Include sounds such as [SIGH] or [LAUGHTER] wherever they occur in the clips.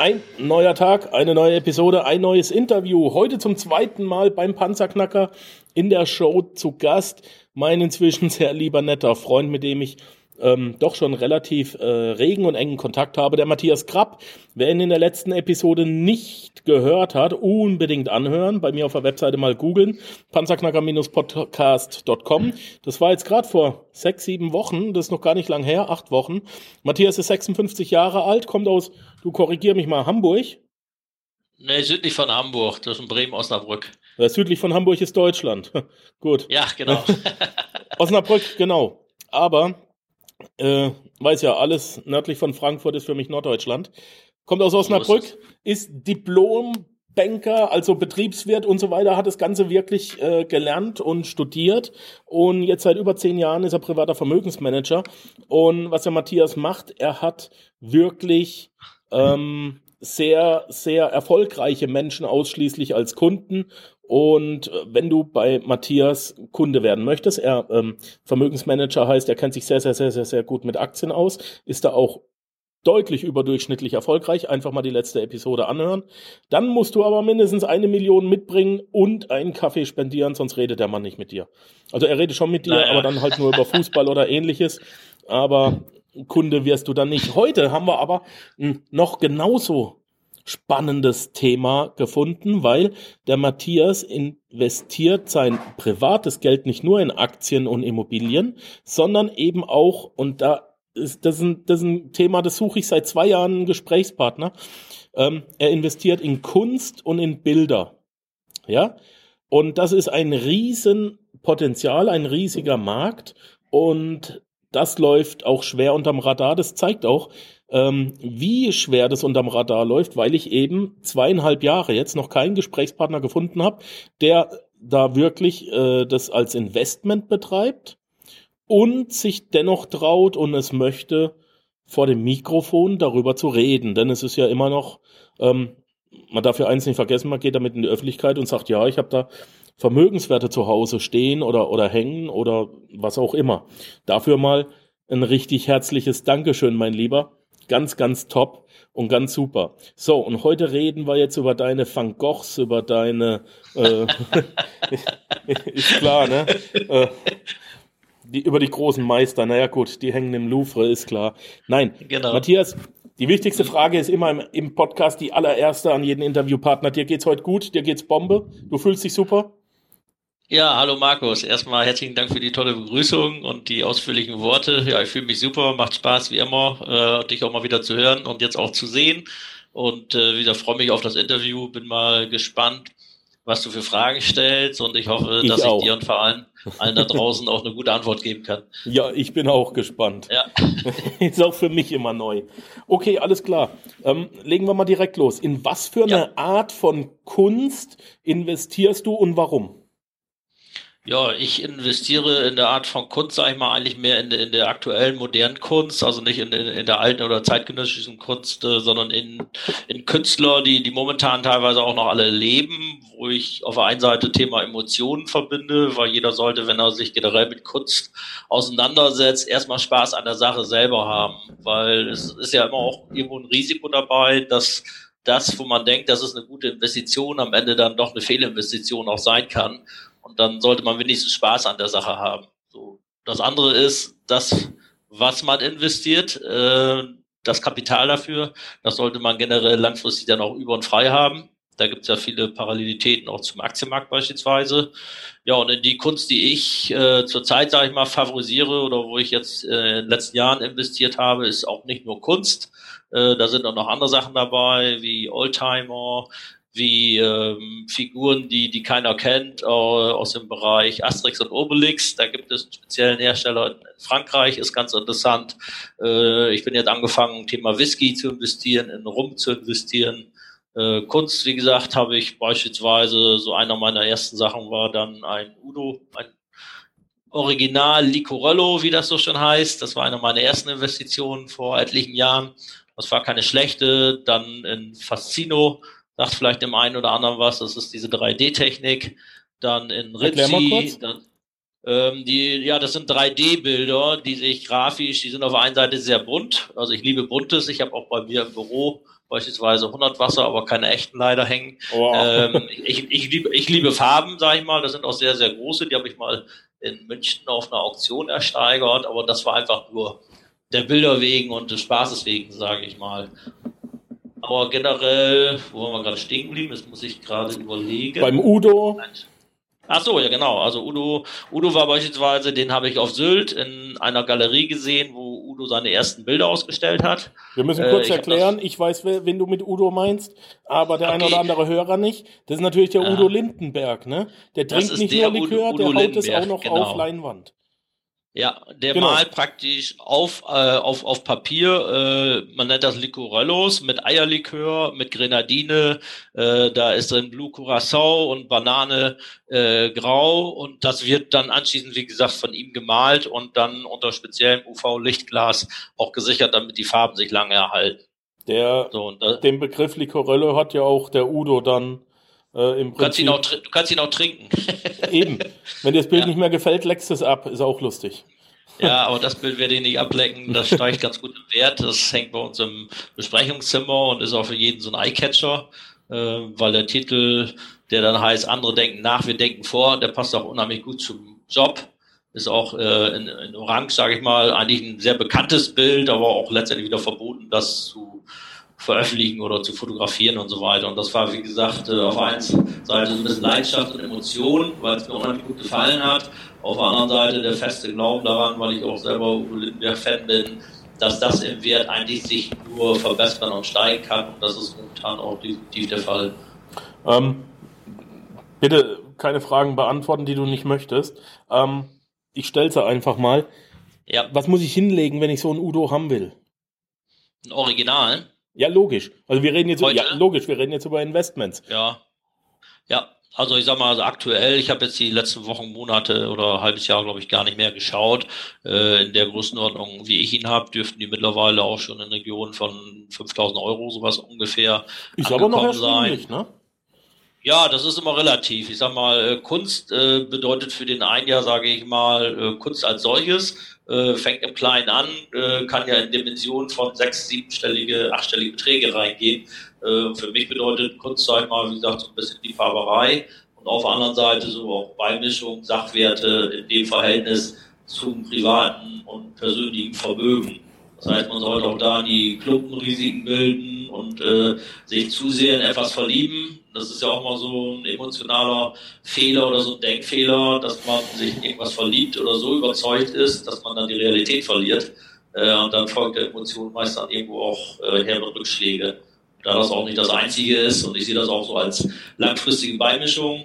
Ein neuer Tag, eine neue Episode, ein neues Interview. Heute zum zweiten Mal beim Panzerknacker in der Show zu Gast. Mein inzwischen sehr lieber netter Freund, mit dem ich ähm, doch schon relativ äh, regen und engen Kontakt habe, der Matthias Krapp. Wer ihn in der letzten Episode nicht gehört hat, unbedingt anhören. Bei mir auf der Webseite mal googeln. Panzerknacker-podcast.com. Das war jetzt gerade vor sechs, sieben Wochen. Das ist noch gar nicht lang her, acht Wochen. Matthias ist 56 Jahre alt, kommt aus, du korrigier mich mal, Hamburg. Nee, südlich von Hamburg, das ist in Bremen-Osnabrück. Südlich von Hamburg ist Deutschland. [LAUGHS] Gut. Ja, genau. [LAUGHS] Osnabrück, genau. Aber äh, weiß ja, alles nördlich von Frankfurt ist für mich Norddeutschland. Kommt aus Osnabrück, ist Diplombanker, also Betriebswirt und so weiter, hat das Ganze wirklich äh, gelernt und studiert. Und jetzt seit über zehn Jahren ist er privater Vermögensmanager. Und was der Matthias macht, er hat wirklich ähm, sehr, sehr erfolgreiche Menschen ausschließlich als Kunden und äh, wenn du bei Matthias Kunde werden möchtest, er ähm, Vermögensmanager heißt, er kennt sich sehr, sehr, sehr, sehr, sehr gut mit Aktien aus, ist da auch deutlich überdurchschnittlich erfolgreich. Einfach mal die letzte Episode anhören. Dann musst du aber mindestens eine Million mitbringen und einen Kaffee spendieren, sonst redet der Mann nicht mit dir. Also er redet schon mit dir, naja. aber dann halt nur über Fußball oder ähnliches. Aber Kunde wirst du dann nicht. Heute haben wir aber noch genauso spannendes Thema gefunden, weil der Matthias investiert sein privates Geld nicht nur in Aktien und Immobilien, sondern eben auch, und da ist das ein, das ist ein Thema, das suche ich seit zwei Jahren einen Gesprächspartner. Ähm, er investiert in Kunst und in Bilder. Ja, und das ist ein Riesenpotenzial, ein riesiger Markt. Und das läuft auch schwer unterm Radar. Das zeigt auch, ähm, wie schwer das unterm Radar läuft, weil ich eben zweieinhalb Jahre jetzt noch keinen Gesprächspartner gefunden habe, der da wirklich äh, das als Investment betreibt und sich dennoch traut und es möchte, vor dem Mikrofon darüber zu reden. Denn es ist ja immer noch, ähm, man darf ja eins nicht vergessen, man geht damit in die Öffentlichkeit und sagt, ja, ich habe da Vermögenswerte zu Hause stehen oder, oder hängen oder was auch immer. Dafür mal ein richtig herzliches Dankeschön, mein Lieber. Ganz, ganz top und ganz super. So, und heute reden wir jetzt über deine Van Goghs, über deine, äh, [LAUGHS] ist klar, ne? Äh, die, über die großen Meister, naja gut, die hängen im Louvre, ist klar. Nein, genau. Matthias, die wichtigste Frage ist immer im, im Podcast die allererste an jeden Interviewpartner. Dir geht's heute gut, dir geht's Bombe, du fühlst dich super? Ja, hallo Markus. Erstmal herzlichen Dank für die tolle Begrüßung und die ausführlichen Worte. Ja, ich fühle mich super, macht Spaß wie immer, äh, dich auch mal wieder zu hören und jetzt auch zu sehen. Und äh, wieder freue mich auf das Interview, bin mal gespannt, was du für Fragen stellst und ich hoffe, ich dass auch. ich dir und vor allem allen da draußen auch eine gute Antwort geben kann. Ja, ich bin auch gespannt. Ja. [LAUGHS] Ist auch für mich immer neu. Okay, alles klar. Ähm, legen wir mal direkt los. In was für eine ja. Art von Kunst investierst du und warum? Ja, ich investiere in der Art von Kunst, sage ich mal, eigentlich mehr in, in der aktuellen modernen Kunst, also nicht in, in, in der alten oder zeitgenössischen Kunst, äh, sondern in, in Künstler, die, die momentan teilweise auch noch alle leben, wo ich auf der einen Seite Thema Emotionen verbinde, weil jeder sollte, wenn er sich generell mit Kunst auseinandersetzt, erstmal Spaß an der Sache selber haben, weil es ist ja immer auch irgendwo ein Risiko dabei, dass das, wo man denkt, das ist eine gute Investition, am Ende dann doch eine Fehlinvestition auch sein kann. Und dann sollte man wenigstens Spaß an der Sache haben. So. Das andere ist, das, was man investiert, äh, das Kapital dafür, das sollte man generell langfristig dann auch über und frei haben. Da gibt es ja viele Parallelitäten auch zum Aktienmarkt beispielsweise. Ja, und in die Kunst, die ich äh, zurzeit, sage ich mal, favorisiere oder wo ich jetzt äh, in den letzten Jahren investiert habe, ist auch nicht nur Kunst. Äh, da sind auch noch andere Sachen dabei, wie Oldtimer, wie ähm, Figuren, die, die keiner kennt, äh, aus dem Bereich Asterix und Obelix. Da gibt es einen speziellen Hersteller in Frankreich, ist ganz interessant. Äh, ich bin jetzt angefangen, Thema Whisky zu investieren, in Rum zu investieren. Äh, Kunst, wie gesagt, habe ich beispielsweise, so einer meiner ersten Sachen war dann ein Udo, ein Original Licorello, wie das so schon heißt. Das war eine meiner ersten Investitionen vor etlichen Jahren. Das war keine schlechte. Dann in Fascino, sagt vielleicht dem einen oder anderen was, das ist diese 3D-Technik. Dann in Ritchie, dann, Ähm, die, ja, das sind 3D-Bilder, die sich grafisch, die sind auf der einen Seite sehr bunt. Also ich liebe buntes. Ich habe auch bei mir im Büro beispielsweise 100 Wasser, aber keine echten leider hängen. Wow. Ähm, ich, ich, liebe, ich liebe Farben, sage ich mal. Das sind auch sehr, sehr große. Die habe ich mal in München auf einer Auktion ersteigert, aber das war einfach nur der Bilder wegen und des Spaßes wegen, sage ich mal. Aber generell, wo haben wir gerade stehen geblieben? Das muss ich gerade überlegen. Beim Udo. Ach so, ja genau. Also Udo, Udo war beispielsweise, den habe ich auf Sylt in einer Galerie gesehen, wo Udo seine ersten Bilder ausgestellt hat. Wir müssen kurz äh, ich erklären, ich weiß, wen du mit Udo meinst, aber der okay. eine oder andere Hörer nicht. Das ist natürlich der. Udo Lindenberg, ne? Der trinkt nicht nur Likör, Udo, Udo der haut es auch noch genau. auf Leinwand. Ja, der genau. malt praktisch auf, äh, auf, auf Papier, äh, man nennt das Licorellos, mit Eierlikör, mit Grenadine, äh, da ist drin Blue Curacao und Banane äh, grau und das wird dann anschließend, wie gesagt, von ihm gemalt und dann unter speziellem UV-Lichtglas auch gesichert, damit die Farben sich lange erhalten. Der, so, und, äh, den Begriff Licorello hat ja auch der Udo dann äh, im du, kannst ihn auch, du kannst ihn auch trinken. [LAUGHS] Eben. Wenn dir das Bild ja. nicht mehr gefällt, leckst es ab. Ist auch lustig. Ja, aber das Bild werde ich nicht ablecken. Das steigt ganz gut im Wert. Das hängt bei uns im Besprechungszimmer und ist auch für jeden so ein Eyecatcher, äh, weil der Titel, der dann heißt, andere denken nach, wir denken vor, der passt auch unheimlich gut zum Job. Ist auch äh, in, in Orange, sage ich mal, eigentlich ein sehr bekanntes Bild, aber auch letztendlich wieder verboten, das zu veröffentlichen oder zu fotografieren und so weiter. Und das war, wie gesagt, äh, auf der einen Seite so ein bisschen Leidenschaft und Emotion, weil es mir unheimlich gut gefallen hat. Auf der anderen Seite der feste Glauben daran, weil ich auch selber Lindenberg-Fan bin, dass das im Wert eigentlich sich nur verbessern und steigen kann. Und das ist momentan auch definitiv der Fall. Ähm, bitte keine Fragen beantworten, die du nicht möchtest. Ähm, ich stelle sie einfach mal. Ja. Was muss ich hinlegen, wenn ich so ein Udo haben will? Ein Original? Ja, logisch. Also wir reden jetzt Heute? ja, logisch, wir reden jetzt über Investments. Ja. Ja, also ich sag mal, also aktuell, ich habe jetzt die letzten Wochen, Monate oder halbes Jahr, glaube ich, gar nicht mehr geschaut. Äh, in der Größenordnung, wie ich ihn habe, dürften die mittlerweile auch schon in Regionen von 5000 Euro sowas ungefähr Ist aber noch erstaunlich, ne? Ja, das ist immer relativ. Ich sag mal, äh, Kunst äh, bedeutet für den einen ja, sage ich mal, äh, Kunst als solches äh, fängt im Kleinen an, äh, kann ja in Dimensionen von sechs, siebenstellige, achtstellige Beträge reingehen. Äh, für mich bedeutet Kunst, sag ich mal, wie gesagt, so ein bisschen die Farberei und auf der anderen Seite so auch Beimischung, Sachwerte in dem Verhältnis zum privaten und persönlichen Vermögen. Das heißt, man sollte auch da die Klumpenrisiken bilden und äh, sich zu sehr in etwas verlieben. Das ist ja auch mal so ein emotionaler Fehler oder so ein Denkfehler, dass man sich in irgendwas verliebt oder so überzeugt ist, dass man dann die Realität verliert. Äh, und dann folgt der Emotion meist dann irgendwo auch äh, herbe Rückschläge. Da das auch nicht das Einzige ist und ich sehe das auch so als langfristige Beimischung,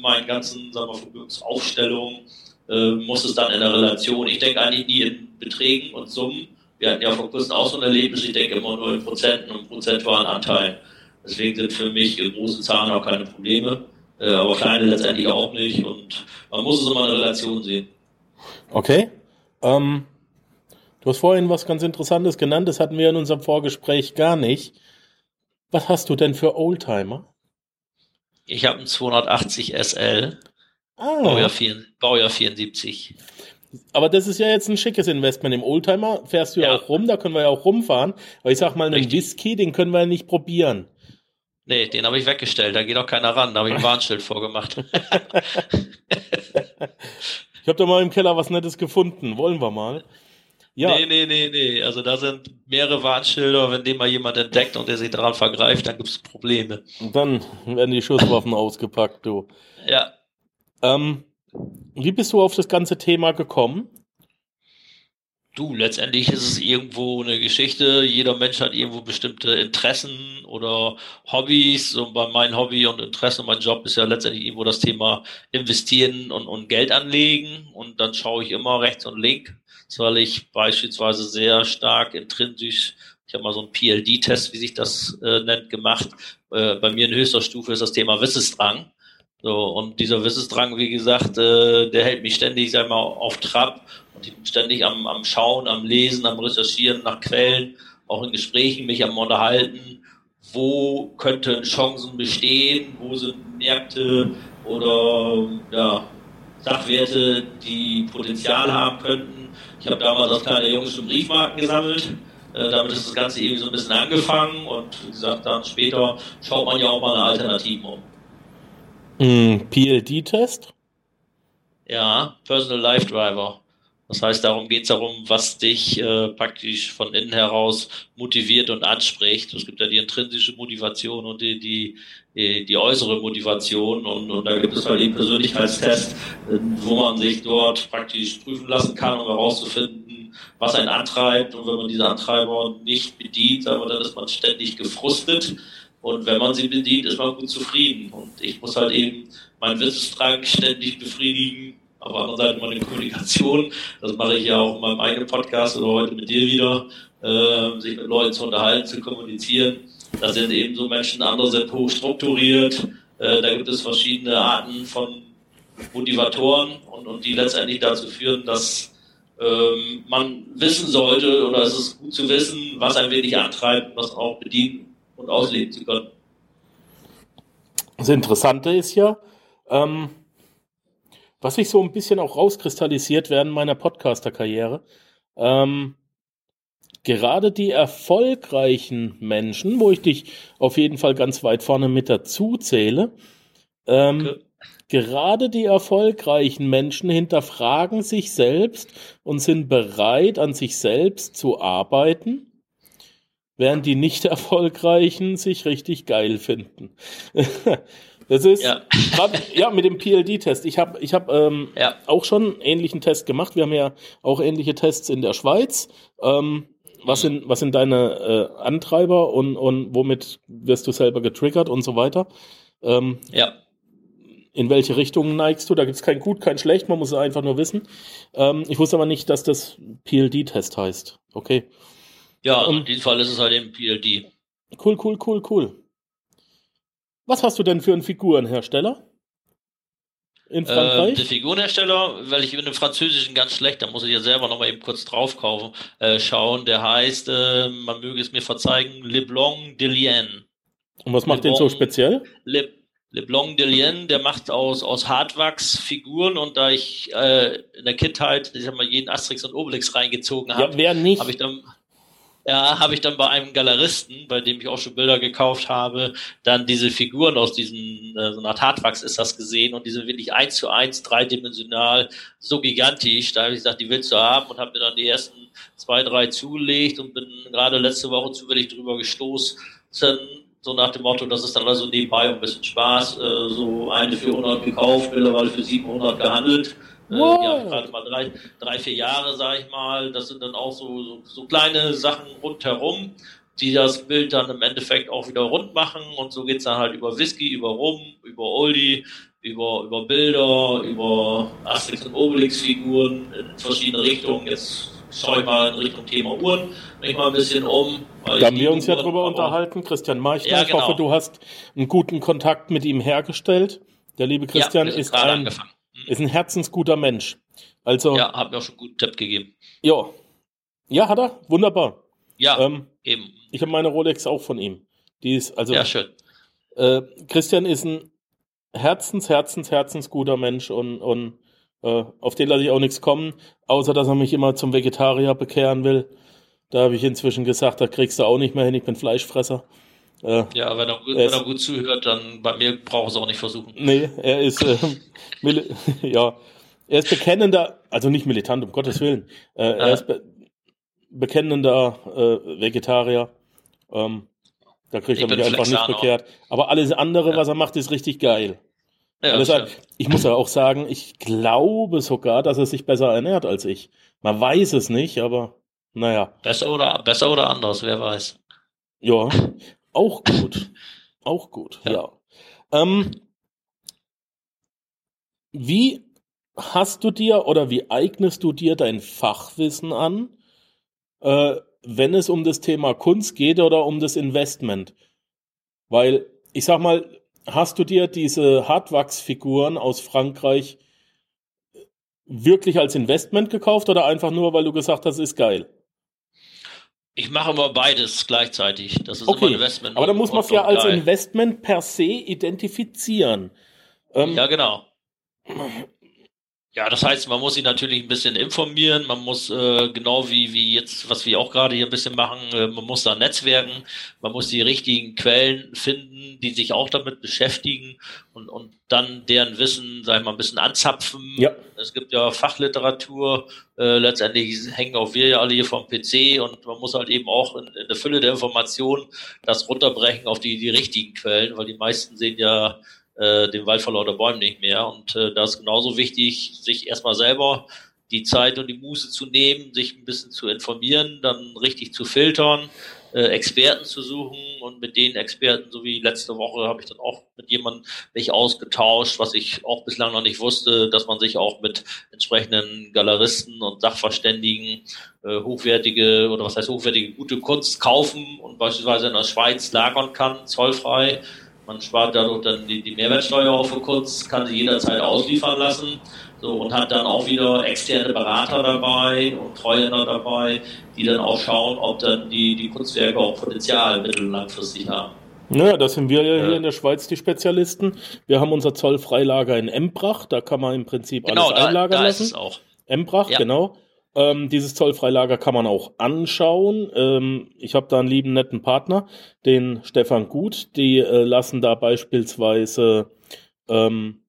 meinen ganzen, sagen wir, Vermögensaufstellungen, äh, muss es dann in der Relation, ich denke eigentlich nie in Beträgen und Summen, wir hatten ja vor kurzem auch so ein Erlebnis, ich denke immer nur in Prozenten und prozentualen Anteilen. Deswegen sind für mich große Zahlen auch keine Probleme, äh, aber kleine letztendlich auch nicht. Und man muss es immer in Relation sehen. Okay. Ähm, du hast vorhin was ganz Interessantes genannt, das hatten wir in unserem Vorgespräch gar nicht. Was hast du denn für Oldtimer? Ich habe einen 280 SL. Ah. Baujahr, 4, Baujahr 74. Aber das ist ja jetzt ein schickes Investment. Im Oldtimer fährst du ja, ja auch rum, da können wir ja auch rumfahren. Aber ich sag mal, einen Richtig. Whisky, den können wir ja nicht probieren. Nee, den habe ich weggestellt, da geht auch keiner ran, da habe ich ein Warnschild vorgemacht. [LAUGHS] [LAUGHS] ich habe da mal im Keller was Nettes gefunden, wollen wir mal. Ja. Nee, nee, nee, nee. Also da sind mehrere Warnschilder, wenn den mal jemand entdeckt und der sich daran vergreift, dann gibt es Probleme. Und dann werden die Schusswaffen [LAUGHS] ausgepackt, du. Ja. Ähm, wie bist du auf das ganze Thema gekommen? Du, letztendlich ist es irgendwo eine Geschichte. Jeder Mensch hat irgendwo bestimmte Interessen oder Hobbys. Und bei meinem Hobby und Interesse und mein Job ist ja letztendlich irgendwo das Thema investieren und, und Geld anlegen. Und dann schaue ich immer rechts und links, weil ich beispielsweise sehr stark intrinsisch, ich habe mal so einen PLD-Test, wie sich das äh, nennt, gemacht. Äh, bei mir in höchster Stufe ist das Thema Wissensdrang. So, und dieser Wissensdrang, wie gesagt, äh, der hält mich ständig, sag mal, auf Trab und ich bin ständig am, am Schauen, am Lesen, am Recherchieren nach Quellen, auch in Gesprächen mich am Unterhalten. Wo könnten Chancen bestehen? Wo sind Märkte oder ja, Sachwerte, die Potenzial haben könnten. Ich habe damals als kleiner Junge schon Briefmarken gesammelt. Äh, damit ist das Ganze irgendwie so ein bisschen angefangen und wie gesagt, dann später schaut man ja auch mal eine Alternative um. Mm, PLD-Test? Ja, Personal Life Driver. Das heißt, darum geht es darum, was dich äh, praktisch von innen heraus motiviert und anspricht. Es gibt ja die intrinsische Motivation und die, die, die, äußere Motivation und, und da gibt es halt den Persönlichkeitstest, äh, wo man sich dort praktisch prüfen lassen kann, um herauszufinden, was einen antreibt. Und wenn man diese Antreiber nicht bedient, dann ist man ständig gefrustet. Und wenn man sie bedient, ist man gut zufrieden. Und ich muss halt eben meinen Wissensdrang ständig befriedigen auf der anderen Seite meine Kommunikation, das mache ich ja auch in meinem eigenen Podcast oder heute mit dir wieder, äh, sich mit Leuten zu unterhalten, zu kommunizieren. Da sind eben so Menschen, andere sind hochstrukturiert, äh, da gibt es verschiedene Arten von Motivatoren und, und die letztendlich dazu führen, dass ähm, man wissen sollte oder es ist gut zu wissen, was ein wenig antreibt, was auch bedienen und ausleben zu können. Das Interessante ist ja, ähm, was sich so ein bisschen auch rauskristallisiert während meiner Podcaster-Karriere, ähm, gerade die erfolgreichen Menschen, wo ich dich auf jeden Fall ganz weit vorne mit dazu zähle, ähm, okay. gerade die erfolgreichen Menschen hinterfragen sich selbst und sind bereit, an sich selbst zu arbeiten, während die nicht [LAUGHS] erfolgreichen sich richtig geil finden. [LAUGHS] Das ist ja, [LAUGHS] grad, ja mit dem PLD-Test. Ich habe ich hab, ähm, ja. auch schon einen ähnlichen Test gemacht. Wir haben ja auch ähnliche Tests in der Schweiz. Ähm, was, mhm. sind, was sind deine äh, Antreiber und, und womit wirst du selber getriggert und so weiter? Ähm, ja. In welche Richtung neigst du? Da gibt es kein Gut, kein Schlecht, man muss es einfach nur wissen. Ähm, ich wusste aber nicht, dass das PLD-Test heißt. Okay. Ja, in diesem Fall ist es halt eben PLD. Cool, cool, cool, cool. Was hast du denn für einen Figurenhersteller? In Frankreich? Äh, der Figurenhersteller, weil ich bin im Französischen ganz schlecht, da muss ich ja selber nochmal eben kurz drauf kaufen, äh, schauen. Der heißt, äh, man möge es mir verzeihen, Le Blanc de Lien. Und was macht Le den so speziell? Le, Le Blanc de Lien, der macht aus, aus Hartwachs Figuren und da ich äh, in der Kindheit, ich sag mal, jeden Asterix und Obelix reingezogen habe, ja, habe ich dann ja, habe ich dann bei einem Galeristen, bei dem ich auch schon Bilder gekauft habe, dann diese Figuren aus diesem, äh, so einer Hartwachs ist das gesehen und die sind wirklich eins zu eins, dreidimensional, so gigantisch. Da habe ich gesagt, die willst du haben und habe mir dann die ersten zwei, drei zugelegt und bin gerade letzte Woche zufällig drüber gestoßen, so nach dem Motto, das ist dann also nebenbei ein bisschen Spaß, äh, so eine für 100 gekauft, mittlerweile für 700 gehandelt. Wow. Äh, die haben gerade mal drei, drei, vier Jahre, sag ich mal. Das sind dann auch so, so, so kleine Sachen rundherum, die das Bild dann im Endeffekt auch wieder rund machen. Und so geht's dann halt über Whisky, über Rum, über Oldie, über, über Bilder, über Asterix und Obelix-Figuren in verschiedene Richtungen. Jetzt schaue ich mal in Richtung Thema Uhren, mich mal ein bisschen um. Da haben wir uns Uhren, ja drüber unterhalten, Christian Meichner. Ja, genau. Ich hoffe, du hast einen guten Kontakt mit ihm hergestellt. Der liebe Christian ja, ist ein angefangen. Ist ein herzensguter Mensch. Also. Ja, hat mir auch schon einen guten Tipp gegeben. Ja. Ja, hat er? Wunderbar. Ja, ähm, eben. Ich habe meine Rolex auch von ihm. Die ist, also. Ja, schön. Äh, Christian ist ein herzens, herzens, herzensguter Mensch und, und äh, auf den lasse ich auch nichts kommen, außer dass er mich immer zum Vegetarier bekehren will. Da habe ich inzwischen gesagt, da kriegst du auch nicht mehr hin, ich bin Fleischfresser. Äh, ja, wenn er, gut, wenn er gut zuhört, dann bei mir braucht es auch nicht versuchen. Nee, er ist, äh, [LAUGHS] ja, er ist bekennender, also nicht militant, um Gottes Willen. Äh, er ist be bekennender äh, Vegetarier. Ähm, da kriegt er mich einfach nicht bekehrt. Aber alles andere, ja. was er macht, ist richtig geil. Ja, alles halt, ich muss ja auch sagen, ich glaube sogar, dass er sich besser ernährt als ich. Man weiß es nicht, aber naja. Besser oder, besser oder anders, wer weiß. Ja, auch gut. [LAUGHS] Auch gut, ja. ja. Ähm, wie hast du dir oder wie eignest du dir dein Fachwissen an, äh, wenn es um das Thema Kunst geht oder um das Investment? Weil, ich sag mal, hast du dir diese Hartwachsfiguren aus Frankreich wirklich als Investment gekauft oder einfach nur, weil du gesagt hast, ist geil? Ich mache immer beides gleichzeitig. Das ist okay. immer Investment. Aber da muss man es ja als geil. Investment per se identifizieren. Ähm, ja, genau. Ja, das heißt, man muss sich natürlich ein bisschen informieren, man muss äh, genau wie, wie jetzt, was wir auch gerade hier ein bisschen machen, äh, man muss da netzwerken, man muss die richtigen Quellen finden, die sich auch damit beschäftigen und, und dann deren Wissen, sag ich mal, ein bisschen anzapfen. Ja. Es gibt ja Fachliteratur, äh, letztendlich hängen auch wir ja alle hier vom PC und man muss halt eben auch in, in der Fülle der Informationen das runterbrechen auf die, die richtigen Quellen, weil die meisten sehen ja äh, den Wald vor lauter Bäumen nicht mehr. Und äh, da ist genauso wichtig, sich erstmal selber die Zeit und die Muße zu nehmen, sich ein bisschen zu informieren, dann richtig zu filtern, äh, Experten zu suchen und mit den Experten, so wie letzte Woche, habe ich dann auch mit jemandem mich ausgetauscht, was ich auch bislang noch nicht wusste, dass man sich auch mit entsprechenden Galeristen und Sachverständigen äh, hochwertige oder was heißt hochwertige gute Kunst kaufen und beispielsweise in der Schweiz lagern kann, zollfrei man spart dadurch dann die, die Mehrwertsteuer auf für kurz, kann sie jederzeit ausliefern lassen. So, und hat dann auch wieder externe Berater dabei und Treuhänder dabei, die dann auch schauen, ob dann die, die Kunstwerke auch Potenzial mittel- und langfristig haben. Naja, das sind wir ja hier in der Schweiz die Spezialisten. Wir haben unser Zollfreilager in Embrach, da kann man im Prinzip genau, alles einlagern da, da lassen. Ist es auch. Embrach, ja. genau. Ähm, dieses Zollfreilager kann man auch anschauen. Ähm, ich habe da einen lieben netten Partner, den Stefan Gut. Die äh, lassen da beispielsweise ähm,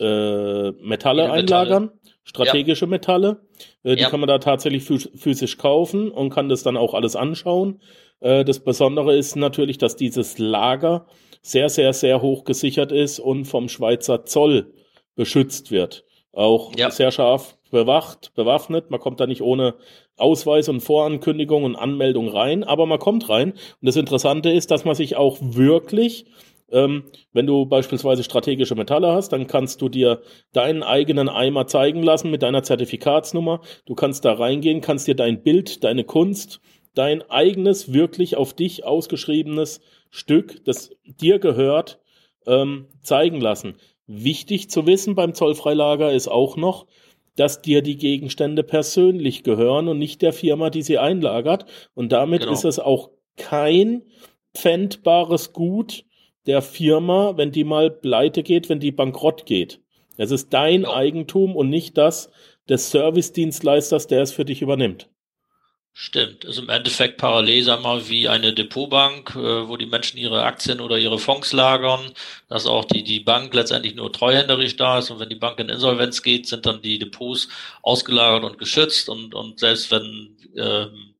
äh, Metalle einlagern, strategische ja. Metalle. Äh, die ja. kann man da tatsächlich physisch kaufen und kann das dann auch alles anschauen. Äh, das Besondere ist natürlich, dass dieses Lager sehr, sehr, sehr hoch gesichert ist und vom Schweizer Zoll beschützt wird. Auch ja. sehr scharf bewacht, bewaffnet. Man kommt da nicht ohne Ausweis und Vorankündigung und Anmeldung rein, aber man kommt rein. Und das Interessante ist, dass man sich auch wirklich, ähm, wenn du beispielsweise strategische Metalle hast, dann kannst du dir deinen eigenen Eimer zeigen lassen mit deiner Zertifikatsnummer. Du kannst da reingehen, kannst dir dein Bild, deine Kunst, dein eigenes, wirklich auf dich ausgeschriebenes Stück, das dir gehört, ähm, zeigen lassen. Wichtig zu wissen beim Zollfreilager ist auch noch, dass dir die Gegenstände persönlich gehören und nicht der Firma, die sie einlagert. Und damit genau. ist es auch kein pfändbares Gut der Firma, wenn die mal pleite geht, wenn die bankrott geht. Es ist dein genau. Eigentum und nicht das des Servicedienstleisters, der es für dich übernimmt. Stimmt, ist im Endeffekt parallel, sag mal, wie eine Depotbank, äh, wo die Menschen ihre Aktien oder ihre Fonds lagern, dass auch die, die Bank letztendlich nur treuhänderisch da ist. Und wenn die Bank in Insolvenz geht, sind dann die Depots ausgelagert und geschützt. Und, und selbst wenn ähm,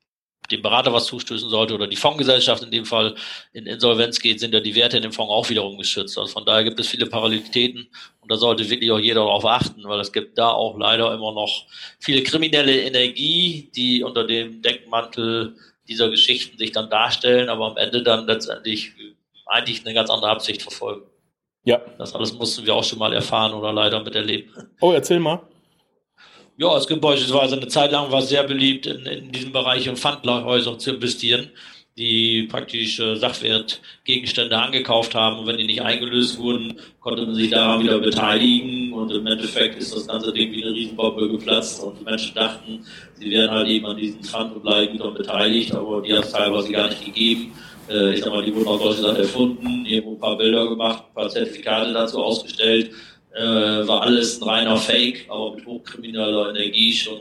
dem Berater was zustößen sollte oder die Fondsgesellschaft in dem Fall in Insolvenz geht, sind ja die Werte in dem Fonds auch wiederum geschützt. Also von daher gibt es viele Parallelitäten und da sollte wirklich auch jeder darauf achten, weil es gibt da auch leider immer noch viele kriminelle Energie, die unter dem Deckmantel dieser Geschichten sich dann darstellen, aber am Ende dann letztendlich eigentlich eine ganz andere Absicht verfolgen. Ja. Das alles mussten wir auch schon mal erfahren oder leider miterleben. Oh, erzähl mal. Ja, es gibt beispielsweise eine Zeit lang war es sehr beliebt, in, in diesem Bereich in Pfandhäuser zu investieren, die praktisch äh, Sachwertgegenstände angekauft haben. Und wenn die nicht eingelöst wurden, konnte man sich daran wieder beteiligen. Und im Endeffekt ist das ganze Ding wie eine Riesenbombe geplatzt. Und die Menschen dachten, sie wären halt eben an diesen Pfandbleiben beteiligt, aber die hat es teilweise gar nicht gegeben. Äh, ich sag mal, die wurden aus Deutschland erfunden, irgendwo ein paar Bilder gemacht, ein paar Zertifikate dazu ausgestellt äh, war alles ein reiner Fake, aber mit hochkrimineller Energie schon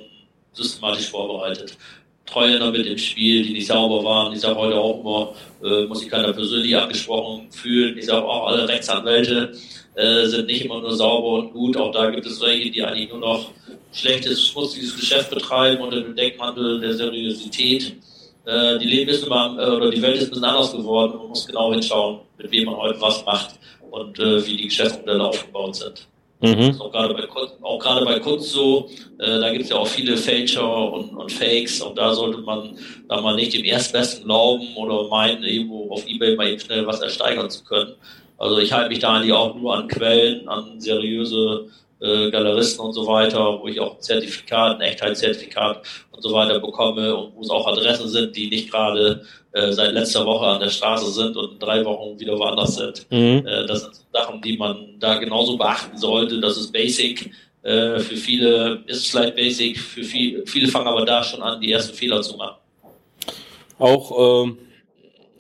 systematisch vorbereitet. Treuhänder mit im Spiel, die nicht sauber waren. Ich sage heute auch immer, äh, muss sich keiner persönlich angesprochen fühlen. Ich sage auch, alle Rechtsanwälte äh, sind nicht immer nur sauber und gut. Auch da gibt es welche, die eigentlich nur noch schlechtes, schmutziges Geschäft betreiben unter dem Deckmantel der Seriosität. Äh, die Leben ist immer, äh, oder die Welt ist ein bisschen anders geworden. Man muss genau hinschauen, mit wem man heute was macht und äh, wie die Geschäftsmodelle aufgebaut sind. Mhm. auch gerade bei Kunst, auch gerade bei Kunst so, äh, da gibt es ja auch viele Fälscher und, und Fakes und da sollte man da mal nicht dem Erstbesten glauben oder meinen, irgendwo auf Ebay mal eben schnell was ersteigern zu können. Also ich halte mich da eigentlich auch nur an Quellen, an seriöse äh, Galeristen und so weiter, wo ich auch ein Zertifikat, ein Echtheitszertifikat und so weiter bekomme und wo es auch Adressen sind, die nicht gerade äh, seit letzter Woche an der Straße sind und in drei Wochen wieder woanders sind. Mhm. Äh, das sind Sachen, die man da genauso beachten sollte. Das ist basic. Äh, für viele ist es vielleicht basic, für viel, viele fangen aber da schon an, die ersten Fehler zu machen. Auch ähm,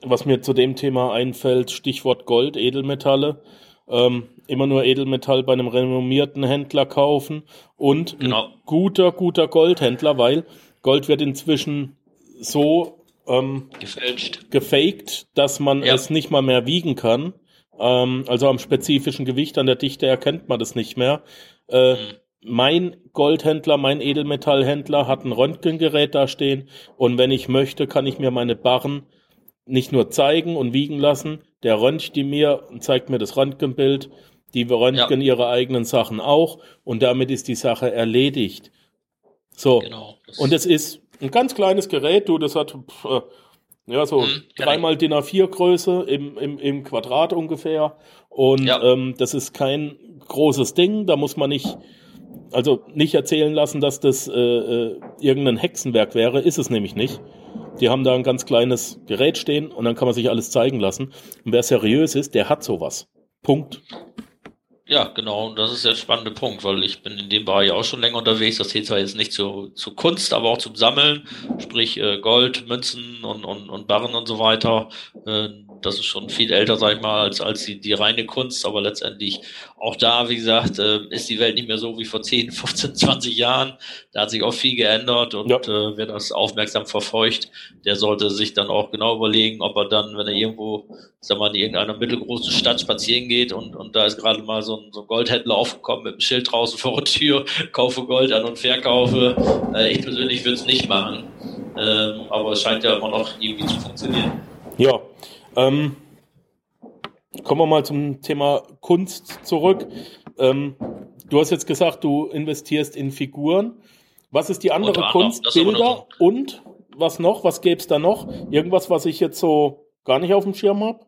was mir zu dem Thema einfällt, Stichwort Gold, Edelmetalle. ähm, immer nur Edelmetall bei einem renommierten Händler kaufen und genau. ein guter, guter Goldhändler, weil Gold wird inzwischen so ähm, gefälscht, gefaked, dass man ja. es nicht mal mehr wiegen kann. Ähm, also am spezifischen Gewicht, an der Dichte erkennt man das nicht mehr. Äh, mhm. Mein Goldhändler, mein Edelmetallhändler hat ein Röntgengerät da stehen und wenn ich möchte, kann ich mir meine Barren nicht nur zeigen und wiegen lassen. Der röntgt die mir und zeigt mir das Röntgenbild. Die röntgen ja. ihre eigenen Sachen auch und damit ist die Sache erledigt. So. Genau, und es ist ein ganz kleines Gerät, du, das hat pff, äh, ja so hm, dreimal DIN A4 Größe im, im, im Quadrat ungefähr. Und ja. ähm, das ist kein großes Ding, da muss man nicht, also nicht erzählen lassen, dass das äh, äh, irgendein Hexenwerk wäre, ist es nämlich nicht. Die haben da ein ganz kleines Gerät stehen und dann kann man sich alles zeigen lassen. Und wer seriös ist, der hat sowas. Punkt. Ja, genau, und das ist der spannende Punkt, weil ich bin in dem Bereich auch schon länger unterwegs. Das zählt zwar jetzt nicht zu, zu Kunst, aber auch zum Sammeln, sprich äh, Gold, Münzen und, und, und Barren und so weiter. Äh, das ist schon viel älter, sag ich mal, als, als die, die reine Kunst, aber letztendlich auch da, wie gesagt, äh, ist die Welt nicht mehr so wie vor 10, 15, 20 Jahren. Da hat sich auch viel geändert und ja. äh, wer das aufmerksam verfolgt, der sollte sich dann auch genau überlegen, ob er dann, wenn er irgendwo, sag mal, in irgendeiner mittelgroßen Stadt spazieren geht und, und da ist gerade mal so ein, so ein Goldhändler aufgekommen mit einem Schild draußen vor der Tür, kaufe Gold an und verkaufe. Äh, ich persönlich würde es nicht machen. Ähm, aber es scheint ja immer noch irgendwie zu funktionieren. Ja, ähm, kommen wir mal zum Thema Kunst zurück. Ähm, du hast jetzt gesagt, du investierst in Figuren. Was ist die andere Kunst? Bilder und was noch? Was gäbe es da noch? Irgendwas, was ich jetzt so gar nicht auf dem Schirm habe?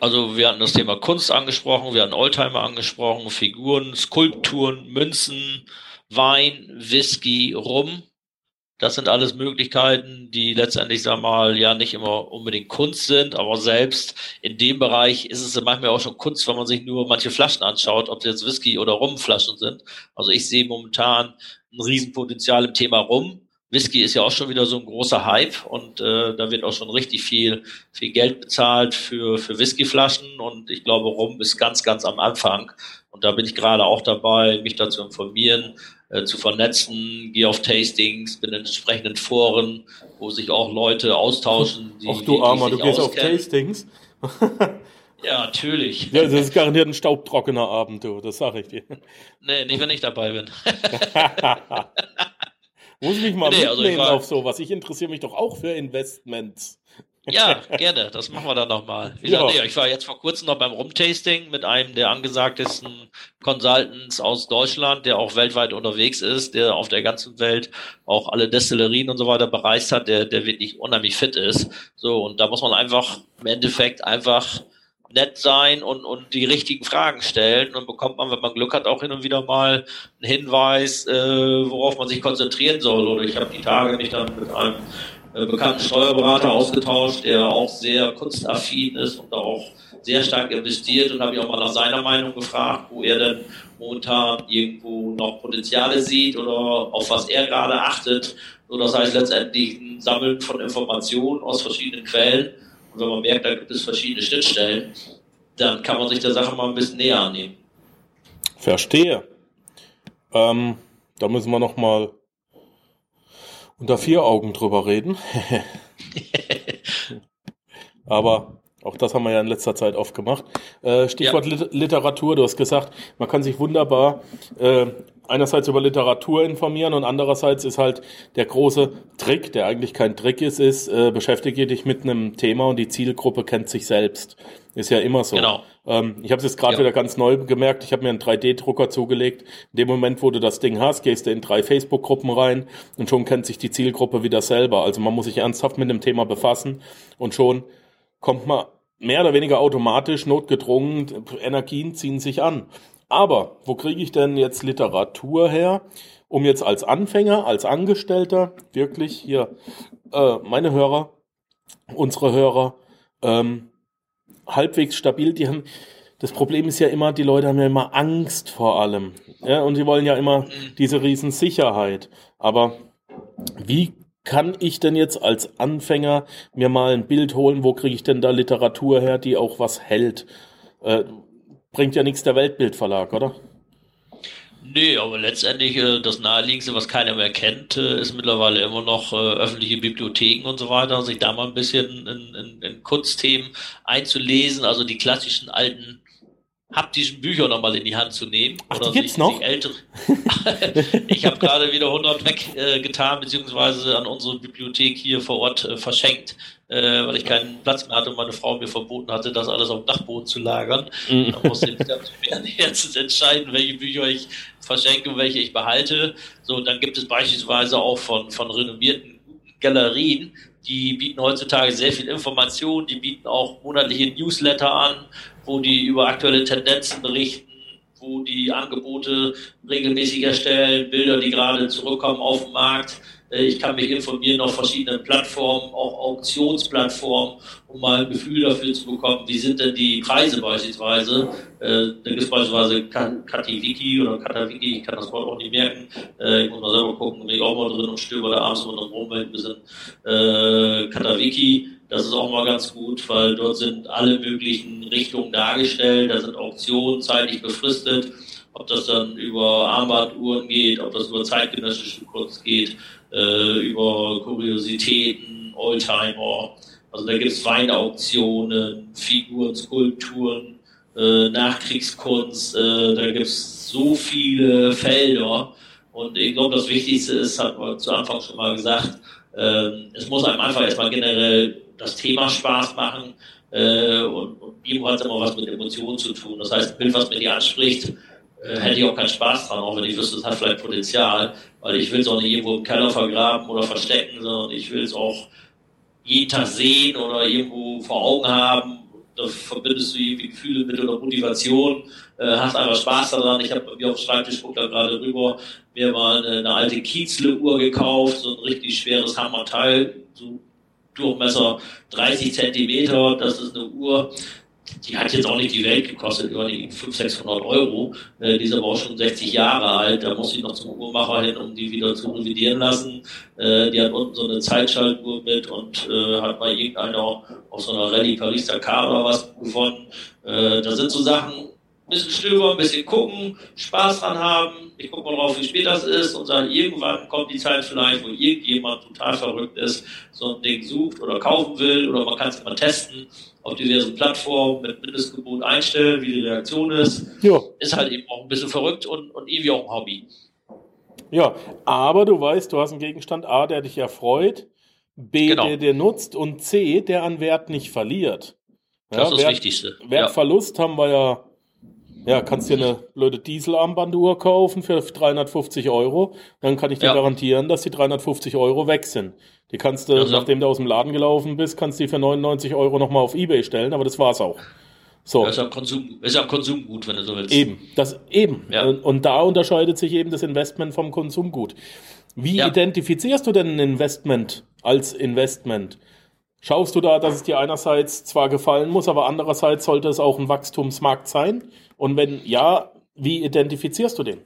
Also wir hatten das Thema Kunst angesprochen, wir hatten Oldtimer angesprochen, Figuren, Skulpturen, Münzen, Wein, Whisky, Rum. Das sind alles Möglichkeiten, die letztendlich, sag mal, ja nicht immer unbedingt Kunst sind, aber selbst in dem Bereich ist es manchmal auch schon Kunst, wenn man sich nur manche Flaschen anschaut, ob es jetzt Whisky oder Rumflaschen sind. Also ich sehe momentan ein Riesenpotenzial im Thema Rum. Whisky ist ja auch schon wieder so ein großer Hype und äh, da wird auch schon richtig viel, viel Geld bezahlt für, für Whiskyflaschen und ich glaube, Rum ist ganz, ganz am Anfang. Und da bin ich gerade auch dabei, mich dazu informieren, äh, zu vernetzen, gehe auf Tastings, bin in entsprechenden Foren, wo sich auch Leute austauschen. Die, Ach du die, Armer, du gehst auskennen. auf Tastings? [LAUGHS] ja, natürlich. Ja, das ist garantiert ein staubtrockener Abend, du, das sage ich dir. Nee, nicht, wenn ich dabei bin. [LAUGHS] [LAUGHS] Muss mich mal nee, also mitnehmen also auf sowas. Ich interessiere mich doch auch für Investments. Ja, gerne. Das machen wir dann nochmal. [LAUGHS] Ja. Nee, ich war jetzt vor kurzem noch beim Rumtasting mit einem der angesagtesten Consultants aus Deutschland, der auch weltweit unterwegs ist, der auf der ganzen Welt auch alle Destillerien und so weiter bereist hat, der, der wirklich unheimlich fit ist. So, und da muss man einfach im Endeffekt einfach nett sein und, und die richtigen Fragen stellen. Und bekommt man, wenn man Glück hat, auch hin und wieder mal einen Hinweis, äh, worauf man sich konzentrieren soll. Oder ich habe die Tage mich dann mit einem äh, bekannten Steuerberater ausgetauscht, der auch sehr kunstaffin ist und auch sehr stark investiert und habe ich auch mal nach seiner Meinung gefragt, wo er denn momentan irgendwo noch Potenziale sieht oder auf was er gerade achtet. So, das heißt letztendlich ein Sammeln von Informationen aus verschiedenen Quellen. Wenn man merkt, da gibt es verschiedene Schnittstellen, dann kann man sich der Sache mal ein bisschen näher annehmen. Verstehe. Ähm, da müssen wir noch mal unter vier Augen drüber reden. [LAUGHS] Aber auch das haben wir ja in letzter Zeit oft gemacht. Äh, Stichwort ja. Literatur, du hast gesagt, man kann sich wunderbar äh, einerseits über Literatur informieren und andererseits ist halt der große Trick, der eigentlich kein Trick ist, ist, äh, beschäftige dich mit einem Thema und die Zielgruppe kennt sich selbst. Ist ja immer so. Genau. Ähm, ich habe es jetzt gerade ja. wieder ganz neu gemerkt. Ich habe mir einen 3D-Drucker zugelegt. In dem Moment, wo du das Ding hast, gehst du in drei Facebook-Gruppen rein und schon kennt sich die Zielgruppe wieder selber. Also man muss sich ernsthaft mit dem Thema befassen und schon kommt man mehr oder weniger automatisch notgedrungen, Energien ziehen sich an. Aber wo kriege ich denn jetzt Literatur her, um jetzt als Anfänger, als Angestellter wirklich hier äh, meine Hörer, unsere Hörer ähm, halbwegs stabil, die haben das Problem ist ja immer, die Leute haben ja immer Angst vor allem. Ja, und sie wollen ja immer diese Riesensicherheit. Aber wie kann ich denn jetzt als Anfänger mir mal ein Bild holen? Wo kriege ich denn da Literatur her, die auch was hält? Äh, bringt ja nichts der Weltbildverlag, oder? Nee, aber letztendlich äh, das Naheliegendste, was keiner mehr kennt, äh, ist mittlerweile immer noch äh, öffentliche Bibliotheken und so weiter, sich da mal ein bisschen in, in, in Kunstthemen einzulesen, also die klassischen alten haptischen Bücher nochmal in die Hand zu nehmen. Ach, oder die gibt's sich, noch? Ältere. [LAUGHS] ich habe gerade wieder 100 weggetan, äh, beziehungsweise an unsere Bibliothek hier vor Ort äh, verschenkt, äh, weil ich keinen Platz mehr hatte und meine Frau mir verboten hatte, das alles auf dem Dachboden zu lagern. Mhm. Da musste ich [LAUGHS] jetzt entscheiden, welche Bücher ich verschenke und welche ich behalte. So, dann gibt es beispielsweise auch von, von renommierten Galerien, die bieten heutzutage sehr viel Information, die bieten auch monatliche Newsletter an, wo die über aktuelle Tendenzen berichten, wo die Angebote regelmäßig erstellen, Bilder, die gerade zurückkommen auf den Markt. Äh, ich kann mich informieren auf verschiedenen Plattformen, auch Auktionsplattformen, um mal ein Gefühl dafür zu bekommen, wie sind denn die Preise beispielsweise. Äh, da gibt es beispielsweise Katiwiki oder Katawiki, ich kann das Wort auch nicht merken. Äh, ich muss mal selber gucken, bin ich auch mal drin und stöber da abends immer noch rum, ein bisschen. Katawiki, das ist auch mal ganz gut, weil dort sind alle möglichen Richtungen dargestellt, da sind Auktionen zeitlich befristet ob das dann über Armbanduhren geht, ob das über zeitgenössische Kunst geht, äh, über Kuriositäten, Oldtimer. Also da gibt es Weinauktionen, Figuren, Skulpturen, äh, Nachkriegskunst, äh, da gibt es so viele Felder. Und ich glaube, das Wichtigste ist, hat man zu Anfang schon mal gesagt, äh, es muss einem einfach erstmal generell das Thema Spaß machen. Äh, und, und irgendwo hat immer was mit Emotionen zu tun. Das heißt, ein Bild, was mir die anspricht, äh, hätte ich auch keinen Spaß dran, auch wenn ich wüsste, es hat vielleicht Potenzial, weil ich will es auch nicht irgendwo im Keller vergraben oder verstecken, sondern ich will es auch jeden Tag sehen oder irgendwo vor Augen haben. Da verbindest du irgendwie Gefühle mit oder Motivation, äh, hast einfach Spaß daran. Ich habe mir auf dem Schreibtisch, guck da gerade rüber, mir mal eine, eine alte Kiezle-Uhr gekauft, so ein richtig schweres Hammerteil, so Durchmesser 30 Zentimeter, das ist eine Uhr, die hat jetzt auch nicht die Welt gekostet, über die 500, 600 Euro. Äh, die ist aber auch schon 60 Jahre alt. Da muss ich noch zum Uhrmacher hin, um die wieder zu revidieren lassen. Äh, die hat unten so eine Zeitschaltuhr mit und äh, hat mal irgendeiner auf so einer Rallye Paris-Dakar oder was gewonnen. Äh, da sind so Sachen, bisschen stöbern, ein bisschen gucken, Spaß dran haben. Ich gucke mal drauf, wie spät das ist und sage, irgendwann kommt die Zeit vielleicht, wo irgendjemand total verrückt ist, so ein Ding sucht oder kaufen will oder man kann es mal testen auf diversen Plattformen mit Mindestgebot einstellen, wie die Reaktion ist. Ja. Ist halt eben auch ein bisschen verrückt und, und irgendwie auch ein Hobby. Ja, aber du weißt, du hast einen Gegenstand A, der dich erfreut, B, genau. der dir nutzt und C, der an Wert nicht verliert. Ja, das ist Wert, das Wichtigste. Wertverlust ja. haben wir ja ja, kannst dir eine blöde Dieselarmbanduhr kaufen für 350 Euro. Dann kann ich dir ja. garantieren, dass die 350 Euro weg sind. Die kannst du, also, nachdem du aus dem Laden gelaufen bist, kannst du die für 99 Euro nochmal auf Ebay stellen, aber das war's auch. So. Das ist ja Konsum, ist ja Konsumgut, wenn du so willst. Eben, das eben. Ja. Und da unterscheidet sich eben das Investment vom Konsumgut. Wie ja. identifizierst du denn ein Investment als Investment? Schaust du da, dass es dir einerseits zwar gefallen muss, aber andererseits sollte es auch ein Wachstumsmarkt sein? Und wenn ja, wie identifizierst du den?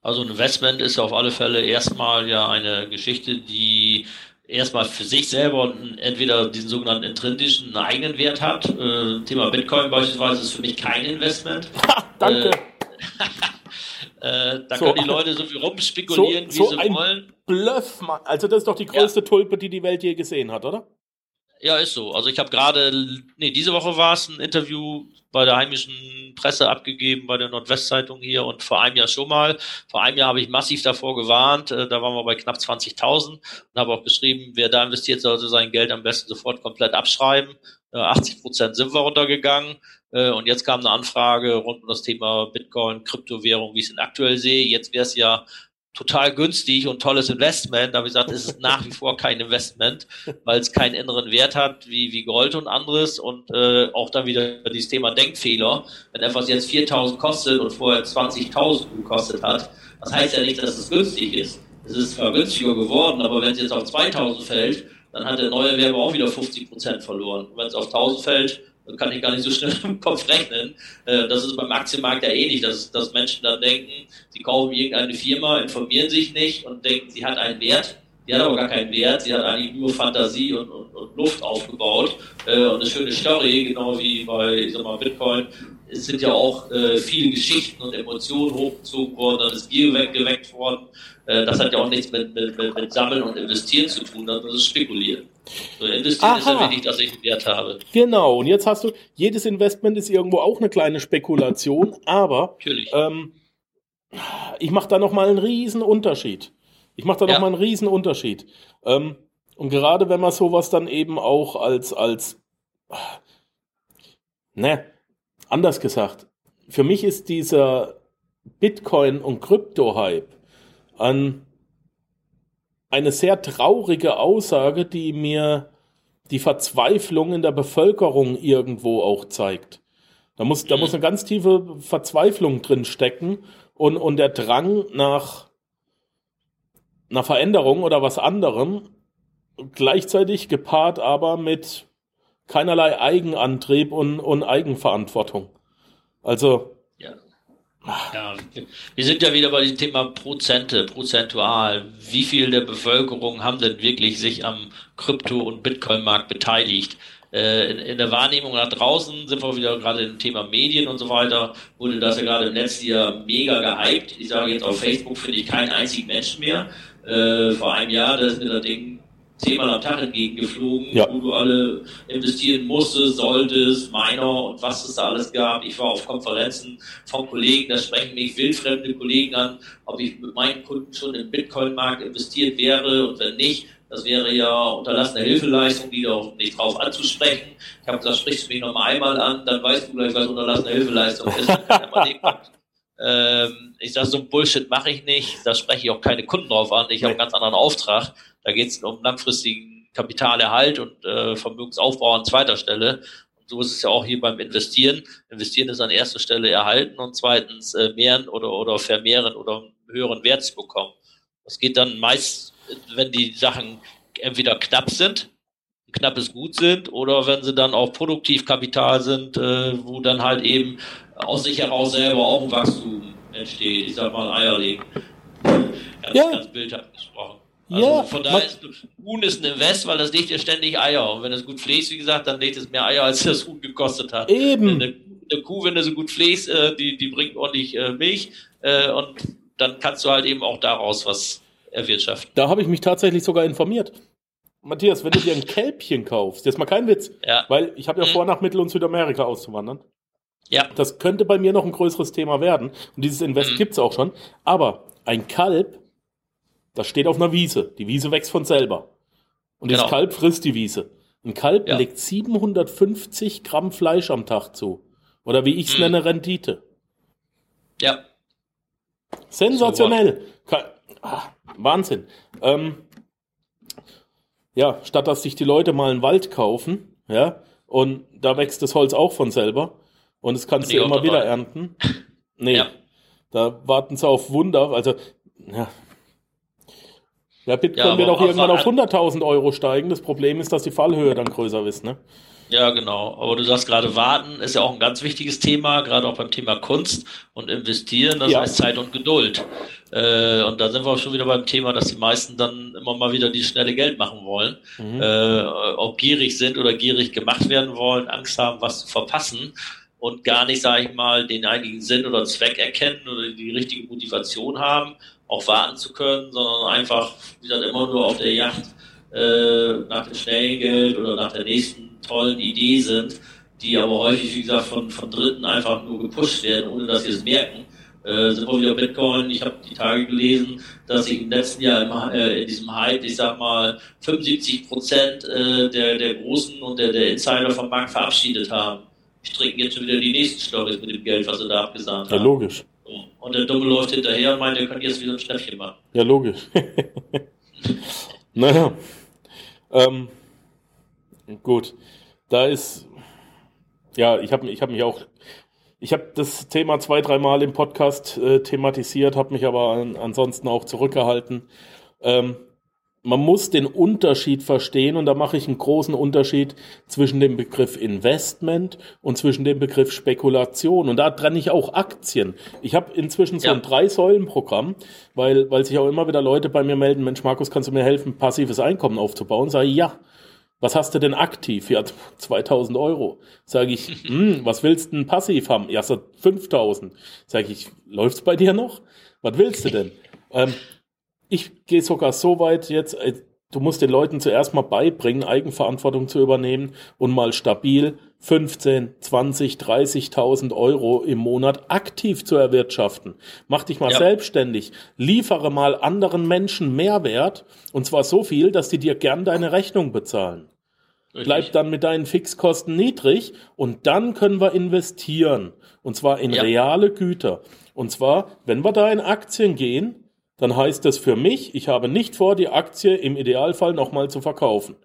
Also ein Investment ist auf alle Fälle erstmal ja eine Geschichte, die erstmal für sich selber entweder diesen sogenannten intrinsischen eigenen Wert hat. Äh, Thema Bitcoin beispielsweise ist für mich kein Investment. Ha, danke. Äh, [LAUGHS] äh, da so, können die Leute so viel rumspekulieren, so, wie so sie wollen. Bluff, Mann. Also das ist doch die größte ja. Tulpe, die die Welt je gesehen hat, oder? Ja, ist so. Also ich habe gerade, nee, diese Woche war es ein Interview bei der heimischen Presse abgegeben, bei der Nordwestzeitung hier und vor einem Jahr schon mal. Vor einem Jahr habe ich massiv davor gewarnt, äh, da waren wir bei knapp 20.000 und habe auch geschrieben, wer da investiert, sollte sein Geld am besten sofort komplett abschreiben. 80 Prozent sind wir runtergegangen äh, und jetzt kam eine Anfrage rund um das Thema Bitcoin, Kryptowährung, wie ich es aktuell sehe. Jetzt wäre es ja total günstig und tolles Investment. Da habe ich gesagt, es ist nach wie vor kein Investment, [LAUGHS] weil es keinen inneren Wert hat wie, wie Gold und anderes und äh, auch dann wieder dieses Thema Denkfehler. Wenn etwas jetzt 4.000 kostet und vorher 20.000 gekostet hat, das heißt ja nicht, dass es günstig ist. Es ist zwar günstiger geworden, aber wenn es jetzt auf 2.000 fällt, dann hat der neue Werber auch wieder 50 Prozent verloren. Und wenn es auf 1.000 fällt, kann ich gar nicht so schnell [LAUGHS] im Kopf rechnen. Äh, das ist beim Aktienmarkt ja ähnlich, dass, dass Menschen dann denken, sie kaufen irgendeine Firma, informieren sich nicht und denken, sie hat einen Wert. Die hat aber gar keinen Wert, sie hat eigentlich nur Fantasie und, und, und Luft aufgebaut. Äh, und eine schöne Story, genau wie bei ich sag mal, Bitcoin, es sind ja auch äh, viele Geschichten und Emotionen hochgezogen worden, dann ist Gier geweckt worden. Äh, das hat ja auch nichts mit, mit, mit, mit Sammeln und Investieren zu tun, das ist Spekulieren. So, investieren Aha. ist ja wenig, dass ich einen Wert habe. Genau, und jetzt hast du, jedes Investment ist irgendwo auch eine kleine Spekulation, aber ähm, ich mache da nochmal einen riesen Unterschied. Ich mache da ja. nochmal einen riesen Unterschied. Ähm, und gerade wenn man sowas dann eben auch als, als, ne, anders gesagt, für mich ist dieser Bitcoin- und Krypto-Hype an eine sehr traurige Aussage, die mir die Verzweiflung in der Bevölkerung irgendwo auch zeigt. Da muss, da muss eine ganz tiefe Verzweiflung drin stecken und, und der Drang nach einer Veränderung oder was anderem, gleichzeitig gepaart aber mit keinerlei Eigenantrieb und, und Eigenverantwortung. Also. Ja. ja. Wir sind ja wieder bei dem Thema Prozente, prozentual. Wie viel der Bevölkerung haben denn wirklich sich am Krypto- und Bitcoin-Markt beteiligt? Äh, in, in, der Wahrnehmung nach draußen sind wir wieder gerade im Thema Medien und so weiter, wurde das ja gerade im Netz hier mega gehypt. Ich sage jetzt auf Facebook finde ich keinen einzigen Menschen mehr. Äh, vor einem Jahr, da ist mir das Ding zehnmal am Tag entgegengeflogen, ja. wo du alle investieren musstest, solltest, meiner und was es da alles gab. Ich war auf Konferenzen von Kollegen, da sprechen mich wildfremde Kollegen an, ob ich mit meinen Kunden schon im Bitcoin-Markt investiert wäre und wenn nicht, das wäre ja unterlassene Hilfeleistung, die doch nicht drauf anzusprechen. Ich habe gesagt, sprichst du mich noch mal einmal an, dann weißt du gleich, was unterlassene Hilfeleistung ist. [LAUGHS] ähm, ich sage, so ein Bullshit mache ich nicht, da spreche ich auch keine Kunden drauf an. Ich habe einen ganz anderen Auftrag. Da geht es um langfristigen Kapitalerhalt und äh, Vermögensaufbau an zweiter Stelle. Und so ist es ja auch hier beim Investieren. Investieren ist an erster Stelle erhalten und zweitens äh, mehren oder, oder vermehren oder einen höheren Wert zu bekommen. Das geht dann meist, wenn die Sachen entweder knapp sind, knappes Gut sind oder wenn sie dann auch Produktivkapital sind, äh, wo dann halt eben aus sich heraus selber auch ein Wachstum entsteht. Ich sag mal Eierlegen. Ganz, ja. ganz bildhaft gesprochen. Also ja, von daher ist Huhn ist ein Invest, weil das legt ja ständig Eier. Und wenn es gut pflegst, wie gesagt, dann legt es mehr Eier, als das Huhn gekostet hat. Eben. Eine, eine Kuh, wenn du so gut pflegst, äh, die, die bringt ordentlich äh, Milch. Äh, und dann kannst du halt eben auch daraus was erwirtschaften. Da habe ich mich tatsächlich sogar informiert. Matthias, wenn du dir ein [LAUGHS] Kälbchen kaufst, jetzt mal kein Witz, ja. weil ich habe ja mhm. vor, nach Mittel- und Südamerika auszuwandern. Ja. Das könnte bei mir noch ein größeres Thema werden. Und dieses Invest mhm. gibt's auch schon. Aber ein Kalb das steht auf einer Wiese. Die Wiese wächst von selber. Und genau. das Kalb frisst die Wiese. Ein Kalb ja. legt 750 Gramm Fleisch am Tag zu. Oder wie ich es hm. nenne, Rendite. Ja. Sensationell. Ah, Wahnsinn. Ähm, ja, statt dass sich die Leute mal einen Wald kaufen, ja, und da wächst das Holz auch von selber und das kannst du immer wieder ernten. Nee. Ja. Da warten sie auf Wunder. Also, ja, ja, Bitcoin ja, wird auch irgendwann auf 100.000 Euro steigen. Das Problem ist, dass die Fallhöhe dann größer ist, ne? Ja, genau. Aber du sagst gerade, warten ist ja auch ein ganz wichtiges Thema, gerade auch beim Thema Kunst und investieren, das ja. heißt Zeit und Geduld. Äh, und da sind wir auch schon wieder beim Thema, dass die meisten dann immer mal wieder die schnelle Geld machen wollen. Mhm. Äh, ob gierig sind oder gierig gemacht werden wollen, Angst haben, was zu verpassen und gar nicht, sage ich mal, den einigen Sinn oder Zweck erkennen oder die richtige Motivation haben auch warten zu können, sondern einfach, wie gesagt, immer nur auf der Yacht äh, nach dem schnellen Geld oder nach der nächsten tollen Idee sind, die aber häufig, wie gesagt, von, von Dritten einfach nur gepusht werden, ohne dass sie es merken. Äh, sind wir wieder Bitcoin. Ich habe die Tage gelesen, dass sich im letzten Jahr im, äh, in diesem Hype, ich sag mal, 75 Prozent äh, der, der Großen und der, der Insider vom Markt verabschiedet haben. Ich trinke jetzt schon wieder die nächsten Storys mit dem Geld, was sie da abgesahnt haben. Ja, logisch. Und der Dumme läuft hinterher und meint, er kann jetzt wieder ein Schnäppchen machen. Ja, logisch. [LAUGHS] naja. Ähm, gut. Da ist, ja, ich habe ich hab mich auch, ich habe das Thema zwei, dreimal im Podcast äh, thematisiert, habe mich aber an, ansonsten auch zurückgehalten. Ähm, man muss den Unterschied verstehen und da mache ich einen großen Unterschied zwischen dem Begriff Investment und zwischen dem Begriff Spekulation und da trenne ich auch Aktien. Ich habe inzwischen so ja. ein Drei-Säulen-Programm, weil, weil sich auch immer wieder Leute bei mir melden, Mensch Markus, kannst du mir helfen, passives Einkommen aufzubauen? Sage ich, ja. Was hast du denn aktiv? Ja, 2000 Euro. Sage ich, [LAUGHS] hm, was willst du denn passiv haben? Ja, so 5000. Sage ich, läuft's bei dir noch? Was willst du denn? ähm, ich gehe sogar so weit jetzt, äh, du musst den Leuten zuerst mal beibringen, Eigenverantwortung zu übernehmen und mal stabil 15, 20, 30.000 Euro im Monat aktiv zu erwirtschaften. Mach dich mal ja. selbstständig. Liefere mal anderen Menschen Mehrwert und zwar so viel, dass die dir gern deine Rechnung bezahlen. Richtig. Bleib dann mit deinen Fixkosten niedrig und dann können wir investieren. Und zwar in ja. reale Güter. Und zwar, wenn wir da in Aktien gehen, dann heißt das für mich, ich habe nicht vor, die Aktie im Idealfall nochmal zu verkaufen.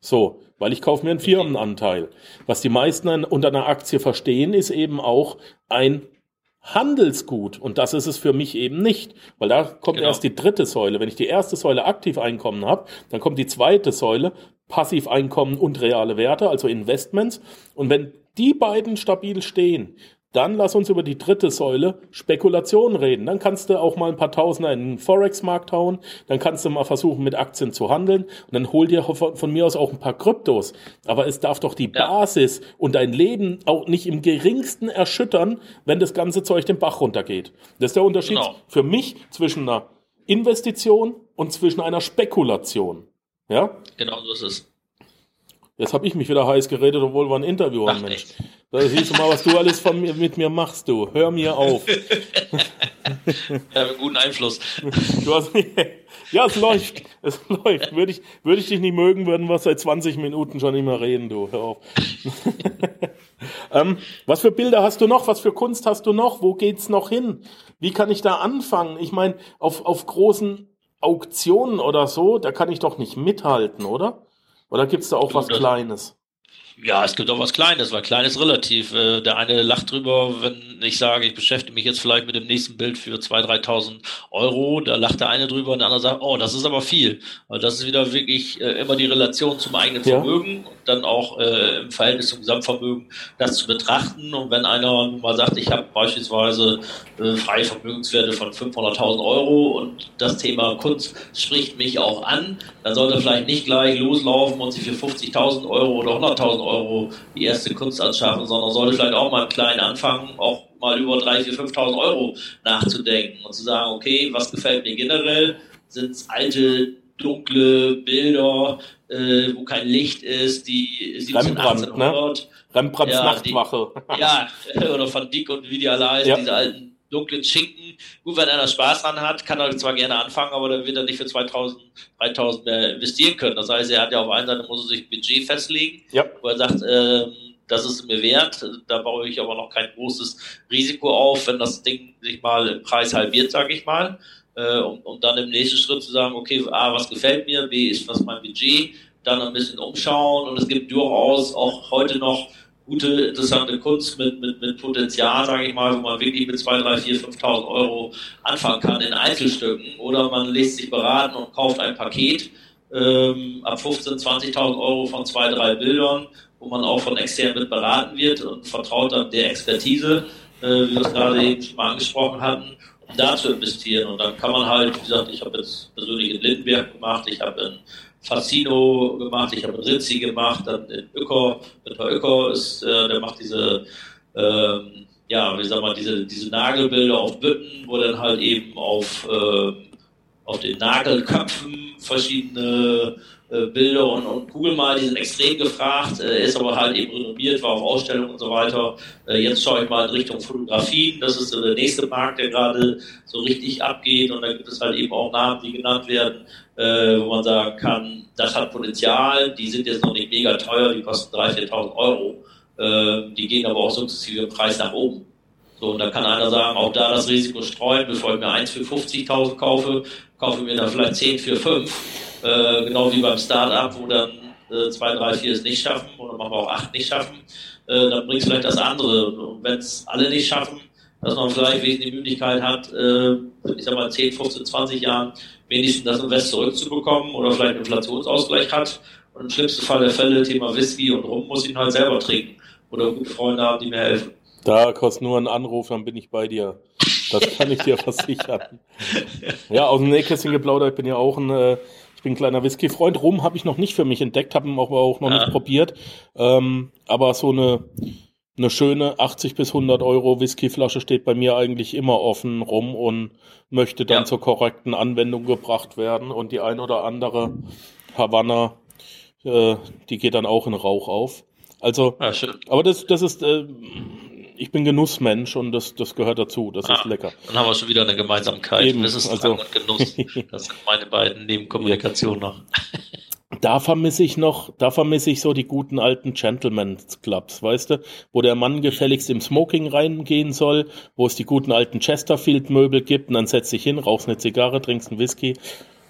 So, weil ich kaufe mir einen Firmenanteil. Was die meisten unter einer Aktie verstehen, ist eben auch ein Handelsgut. Und das ist es für mich eben nicht. Weil da kommt genau. erst die dritte Säule. Wenn ich die erste Säule Aktiveinkommen habe, dann kommt die zweite Säule Passiveinkommen und reale Werte, also Investments. Und wenn die beiden stabil stehen, dann lass uns über die dritte Säule Spekulation reden. Dann kannst du auch mal ein paar Tausender in den Forex-Markt hauen. Dann kannst du mal versuchen, mit Aktien zu handeln. Und dann hol dir von, von mir aus auch ein paar Kryptos. Aber es darf doch die ja. Basis und dein Leben auch nicht im geringsten erschüttern, wenn das ganze Zeug den Bach runtergeht. Das ist der Unterschied genau. für mich zwischen einer Investition und zwischen einer Spekulation. Ja? Genau so ist es. Jetzt habe ich mich wieder heiß geredet, obwohl wir ein Interview haben, Mensch. Da siehst du mal, was du alles von mir, mit mir machst, du. Hör mir auf. [LAUGHS] ja, einen guten Einfluss. Du hast, [LAUGHS] ja, es läuft. Es läuft. Würde ich, würde ich dich nicht mögen, würden wir seit 20 Minuten schon nicht mehr reden, du. Hör auf. [LAUGHS] ähm, was für Bilder hast du noch? Was für Kunst hast du noch? Wo geht's noch hin? Wie kann ich da anfangen? Ich meine, auf, auf großen Auktionen oder so, da kann ich doch nicht mithalten, oder? Oder gibt es da auch was Kleines? Ja, es gibt auch was Kleines, weil Kleines relativ. Äh, der eine lacht drüber, wenn ich sage, ich beschäftige mich jetzt vielleicht mit dem nächsten Bild für 2.000, 3.000 Euro. Da lacht der eine drüber und der andere sagt, oh, das ist aber viel. Weil das ist wieder wirklich äh, immer die Relation zum eigenen Vermögen ja. und dann auch äh, im Verhältnis zum Gesamtvermögen das zu betrachten. Und wenn einer mal sagt, ich habe beispielsweise äh, freie Vermögenswerte von 500.000 Euro und das Thema Kunst spricht mich auch an, dann sollte er vielleicht nicht gleich loslaufen und sich für 50.000 Euro oder 100.000 Euro die erste Kunst anschaffen, sondern sollte vielleicht auch mal klein anfangen, auch mal über 3.000, 4.000, 5.000 Euro nachzudenken und zu sagen, okay, was gefällt mir generell? Sind es alte, dunkle Bilder, äh, wo kein Licht ist, die 17, 1800. Ne? Rembrandts ja, Nachtwache. Die, [LAUGHS] ja, [LAUGHS] oder von Dick und wie die alle heißen, ja. diese alten dunklen Schinken. Gut, wenn einer Spaß dran hat, kann er zwar gerne anfangen, aber dann wird er nicht für 2000, 3000 mehr investieren können. Das heißt, er hat ja auf einer Seite, muss er sich ein Budget festlegen, ja. wo er sagt, äh, das ist mir wert. Da baue ich aber noch kein großes Risiko auf, wenn das Ding sich mal im Preis halbiert, sage ich mal. Äh, um, um dann im nächsten Schritt zu sagen, okay, A, was gefällt mir, B, ist was mein Budget, dann ein bisschen umschauen und es gibt durchaus auch heute noch gute, interessante Kunst mit, mit, mit Potenzial, sage ich mal, wo man wirklich mit 2, 3, 4, 5.000 Euro anfangen kann in Einzelstücken. Oder man lässt sich beraten und kauft ein Paket ähm, ab 15.000, 20.000 Euro von zwei, drei Bildern, wo man auch von extern mit beraten wird und vertraut dann der Expertise, äh, wie wir es gerade eben schon mal angesprochen hatten, um da zu investieren. Und dann kann man halt, wie gesagt, ich habe jetzt persönlich in Lindenberg gemacht, ich habe in Fascino gemacht, ich habe Rizzi gemacht, dann in Öko, Winter Öko ist, äh, der macht diese, ähm, ja, wie sag mal, diese, diese Nagelbilder auf Bütten, wo dann halt eben auf, äh, auf den Nagelköpfen verschiedene äh, Bilder und, und Google mal, die sind extrem gefragt, äh, ist aber halt eben renommiert, war auf Ausstellungen und so weiter. Äh, jetzt schaue ich mal in Richtung Fotografien, das ist so der nächste Markt, der gerade so richtig abgeht. Und da gibt es halt eben auch Namen, die genannt werden, äh, wo man sagen kann, das hat Potenzial, die sind jetzt noch nicht mega teuer, die kosten 3.000, 4.000 Euro, äh, die gehen aber auch sukzessive im Preis nach oben. So, und da kann einer sagen, auch da das Risiko streuen, bevor ich mir eins für 50.000 kaufe, kaufe ich mir dann vielleicht 10 für 5. Äh, genau wie beim Start-up, wo dann äh, 2, 3, 4 es nicht schaffen oder machen wir auch 8 nicht schaffen, äh, dann bringt es vielleicht das andere. Und wenn es alle nicht schaffen, dass man vielleicht wesentlich die Möglichkeit hat, äh, ich sag mal 10, 15, 20 Jahren wenigstens das Invest zurückzubekommen oder vielleicht einen Inflationsausgleich hat. Und im schlimmsten Fall der Fälle, Thema Whisky und Rum, muss ich ihn halt selber trinken. Oder gute Freunde haben, die mir helfen. Da kostet nur ein Anruf, dann bin ich bei dir. Das kann ich dir [LAUGHS] versichern. Ja, aus dem Nähkästchen geplaudert, ich bin ja auch ein, äh, bin ein kleiner Whisky-Freund. Rum habe ich noch nicht für mich entdeckt, habe ihn aber auch noch ja. nicht probiert. Ähm, aber so eine, eine schöne 80 bis 100 Euro Whiskyflasche steht bei mir eigentlich immer offen rum und möchte dann ja. zur korrekten Anwendung gebracht werden. Und die ein oder andere Havanna, äh, die geht dann auch in Rauch auf. Also, ja, aber das, das ist, äh, ich bin Genussmensch und das, das gehört dazu. Das ah, ist lecker. Dann haben wir schon wieder eine Gemeinsamkeit. Eben, das ist also, und Genuss. [LAUGHS] Das sind meine beiden Nebenkommunikation noch. Da vermisse ich noch, da vermisse ich so die guten alten Gentleman's Clubs, weißt du, wo der Mann gefälligst im Smoking reingehen soll, wo es die guten alten Chesterfield Möbel gibt und dann setzt dich hin, rauchst eine Zigarre, trinkst einen Whisky.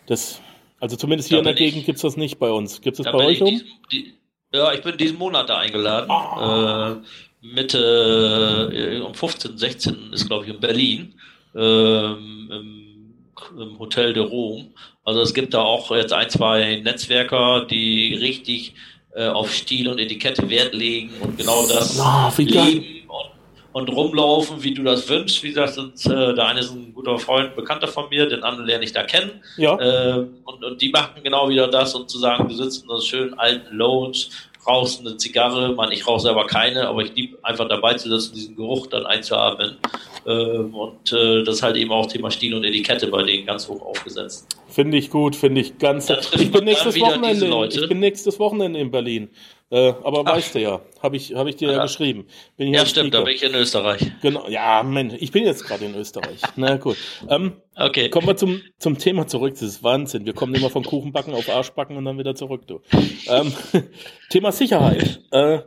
Das, also zumindest hier da in der Gegend gibt es das nicht bei uns. Gibt es das bei euch um? Die, ja, ich bin diesen Monat da eingeladen. Ah. Äh, Mitte, äh, um 15, 16 ist glaube ich in Berlin, ähm, im, im, Hotel de Rom. Also es gibt da auch jetzt ein, zwei Netzwerker, die richtig äh, auf Stil und Etikette Wert legen und genau das oh, leben und, und, rumlaufen, wie du das wünschst. Wie gesagt, sind, äh, der eine ist ein guter Freund, Bekannter von mir, den anderen lerne ich da kennen. Ja. Äh, und, und die machen genau wieder das und zu sagen, du sitzt in so schönen alten Lounge, rauchst eine Zigarre, man, ich rauche selber keine, aber ich liebe einfach dabei zu sitzen, diesen Geruch dann einzuatmen. Ähm, und äh, das ist halt eben auch Thema Stil und Etikette bei denen ganz hoch aufgesetzt. Finde ich gut, finde ich ganz. Ich bin, nächstes Wochenende, ich bin nächstes Wochenende in Berlin. Äh, aber Ach. weißt du ja, habe ich, hab ich dir ja, ja geschrieben. Bin ja, stimmt, Speaker. da bin ich in Österreich. Genau, ja, Mensch, ich bin jetzt gerade in Österreich. [LAUGHS] Na gut. Ähm, okay. Kommen wir zum, zum Thema zurück. Das ist Wahnsinn. Wir kommen immer von Kuchenbacken auf Arschbacken und dann wieder zurück, du. Ähm, [LAUGHS] Thema Sicherheit. Äh,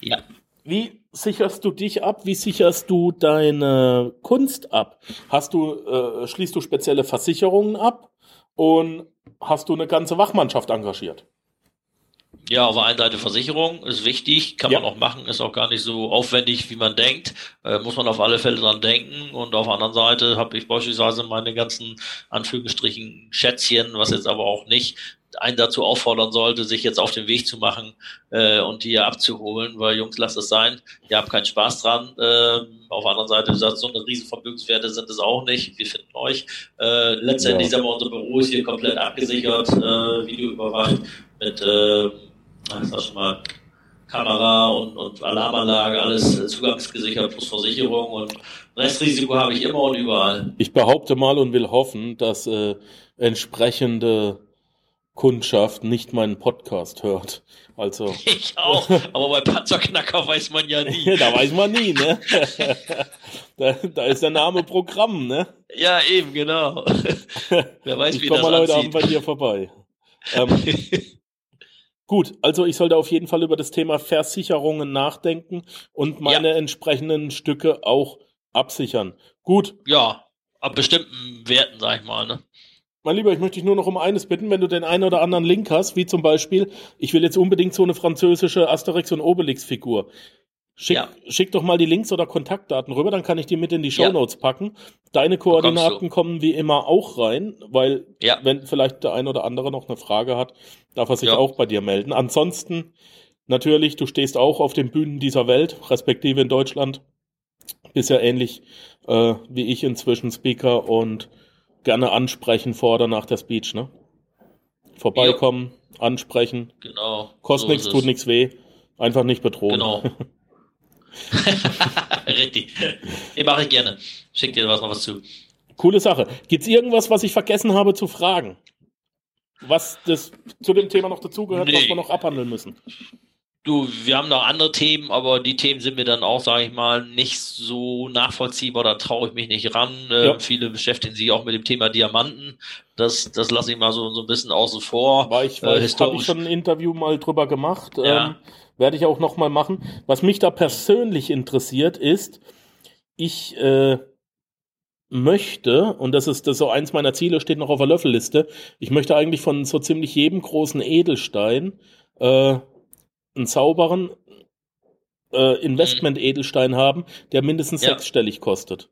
ja. Wie sicherst du dich ab? Wie sicherst du deine Kunst ab? Hast du, äh, schließt du spezielle Versicherungen ab? Und hast du eine ganze Wachmannschaft engagiert? Ja, auf der einen Seite Versicherung ist wichtig, kann ja. man auch machen, ist auch gar nicht so aufwendig, wie man denkt. Äh, muss man auf alle Fälle dran denken. Und auf der anderen Seite habe ich beispielsweise meine ganzen Anführungsstrichen Schätzchen, was jetzt aber auch nicht einen dazu auffordern sollte, sich jetzt auf den Weg zu machen äh, und die abzuholen, weil Jungs, lasst es sein, ihr habt keinen Spaß dran. Ähm, auf der anderen Seite, sagt, so eine riesen Vermögenswerte sind es auch nicht. Wir finden euch. Äh, letztendlich ja. sind wir unser Büro ist hier komplett abgesichert, äh, videoüberwacht mit äh, ich mal, Kamera und, und Alarmanlage, alles zugangsgesichert plus Versicherung und Restrisiko habe ich immer und überall. Ich behaupte mal und will hoffen, dass äh, entsprechende Kundschaft nicht meinen Podcast hört. Also. [LAUGHS] Ich auch, aber bei Panzerknacker weiß man ja nie. [LAUGHS] da weiß man nie, ne? [LAUGHS] da, da, ist der Name Programm, ne? Ja, eben, genau. Wer weiß, ich wie das mal heute Abend bei dir vorbei. Ähm, Gut, also ich sollte auf jeden Fall über das Thema Versicherungen nachdenken und meine ja. entsprechenden Stücke auch absichern. Gut. Ja, ab bestimmten Werten, sag ich mal, ne? Mein Lieber, ich möchte dich nur noch um eines bitten, wenn du den einen oder anderen Link hast, wie zum Beispiel, ich will jetzt unbedingt so eine französische Asterix- und Obelix-Figur. Schick, ja. schick doch mal die Links oder Kontaktdaten rüber, dann kann ich die mit in die Show Notes ja. packen. Deine Koordinaten kommen wie immer auch rein, weil ja. wenn vielleicht der ein oder andere noch eine Frage hat, darf er sich auch bei dir melden. Ansonsten natürlich, du stehst auch auf den Bühnen dieser Welt, respektive in Deutschland. Bist ja ähnlich äh, wie ich inzwischen Speaker und gerne ansprechen vor oder nach der Speech, ne? Vorbeikommen, ansprechen. Genau. Kostet so nichts, tut nichts weh. Einfach nicht bedrohen. Genau. [LAUGHS] [LAUGHS] Richtig. Den mache ich gerne. Schick dir was noch was zu. Coole Sache. Gibt es irgendwas, was ich vergessen habe zu fragen? Was das zu dem Thema noch dazugehört, nee. was wir noch abhandeln müssen? Du, wir haben noch andere Themen, aber die Themen sind mir dann auch, sage ich mal, nicht so nachvollziehbar. Da traue ich mich nicht ran. Ähm, ja. viele beschäftigen sich auch mit dem Thema Diamanten. Das, das lasse ich mal so, so ein bisschen außen vor. War ich, äh, habe ich schon ein Interview mal drüber gemacht. Ja. Ähm, werde ich auch noch mal machen. Was mich da persönlich interessiert ist, ich äh, möchte, und das ist, das ist so eins meiner Ziele, steht noch auf der Löffelliste, ich möchte eigentlich von so ziemlich jedem großen Edelstein äh, einen sauberen äh, Investment-Edelstein haben, der mindestens ja. sechsstellig kostet.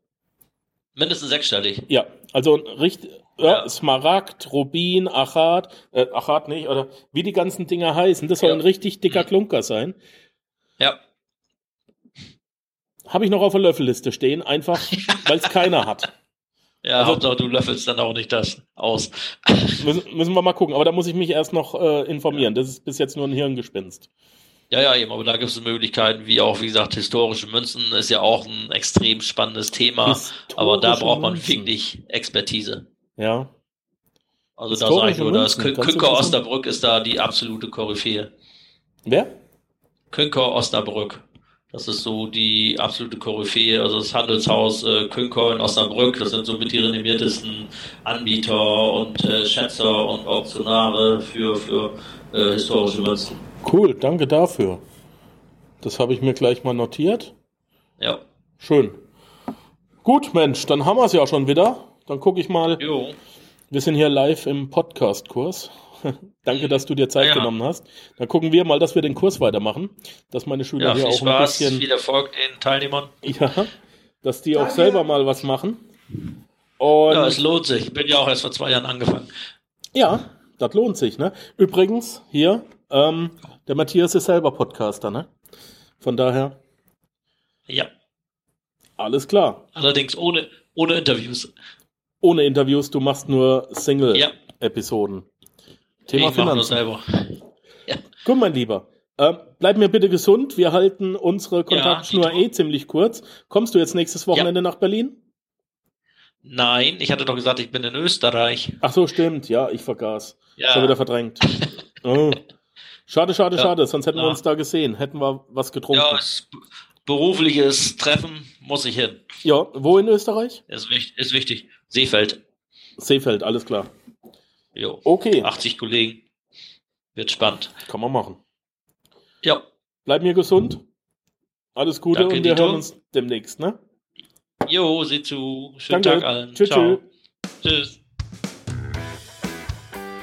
Mindestens sechsstellig? Ja, also richtig, ja, Smaragd, Rubin, Achat, äh, Achat nicht, oder wie die ganzen Dinger heißen. Das soll ja. ein richtig dicker. Klunker sein. Ja. Habe ich noch auf der Löffelliste stehen, einfach [LAUGHS] weil es keiner hat. Ja, also, Hauptsache du löffelst dann auch nicht das aus. müssen, müssen wir mal gucken, aber da muss ich mich erst noch äh, informieren. Das ist bis jetzt nur ein Hirngespinst. Ja, ja, eben, aber da gibt es Möglichkeiten, wie auch, wie gesagt, historische Münzen ist ja auch ein extrem spannendes Thema, aber da braucht man Münzen. wirklich Expertise. Ja. Also da sage ich nur, dass Künker Osterbrück ist da die absolute Koryphäe. Wer? Künker Osterbrück. Das ist so die absolute Koryphäe, also das Handelshaus äh, Künker in Osnabrück, das sind so mit die renommiertesten Anbieter und äh, Schätzer und Auktionare für, für äh, historische Münzen. Cool, danke dafür. Das habe ich mir gleich mal notiert. Ja. Schön. Gut, Mensch, dann haben wir es ja schon wieder. Dann gucke ich mal. Jo. Wir sind hier live im Podcast-Kurs. [LAUGHS] Danke, dass du dir Zeit ja. genommen hast. Dann gucken wir mal, dass wir den Kurs weitermachen, dass meine Schüler ja, hier auch Spaß, ein bisschen. Viel Erfolg den Teilnehmern. Ja, dass die Danke. auch selber mal was machen. Und ja, es lohnt sich. Ich bin ja auch erst vor zwei Jahren angefangen. Ja, das lohnt sich. Ne? Übrigens, hier, ähm, der Matthias ist selber Podcaster, ne? Von daher. Ja. Alles klar. Allerdings ohne, ohne Interviews. Ohne Interviews, du machst nur Single-Episoden. Ja. Thema ich Finanzen. selber. [LAUGHS] Ja. Gut, mein Lieber. Äh, bleib mir bitte gesund. Wir halten unsere Kontaktschnur ja, eh ziemlich kurz. Kommst du jetzt nächstes Wochenende ja. nach Berlin? Nein, ich hatte doch gesagt, ich bin in Österreich. Ach so, stimmt. Ja, ich vergaß. Ja. Schon wieder verdrängt. [LAUGHS] oh. Schade, schade, ja. schade. Sonst hätten wir uns da gesehen. Hätten wir was getrunken. Ja, berufliches Treffen muss ich hin. Ja, wo in Österreich? Ist, ist wichtig. Seefeld. Seefeld, alles klar. Jo. Okay. 80 Kollegen. Wird spannend. Kann man machen. Ja. Bleib mir gesund. Alles Gute Danke, und wir hören uns demnächst, ne? Jo, sieh zu. Schönen Danke. Tag allen. Tschüss. Ciao. Tschüss.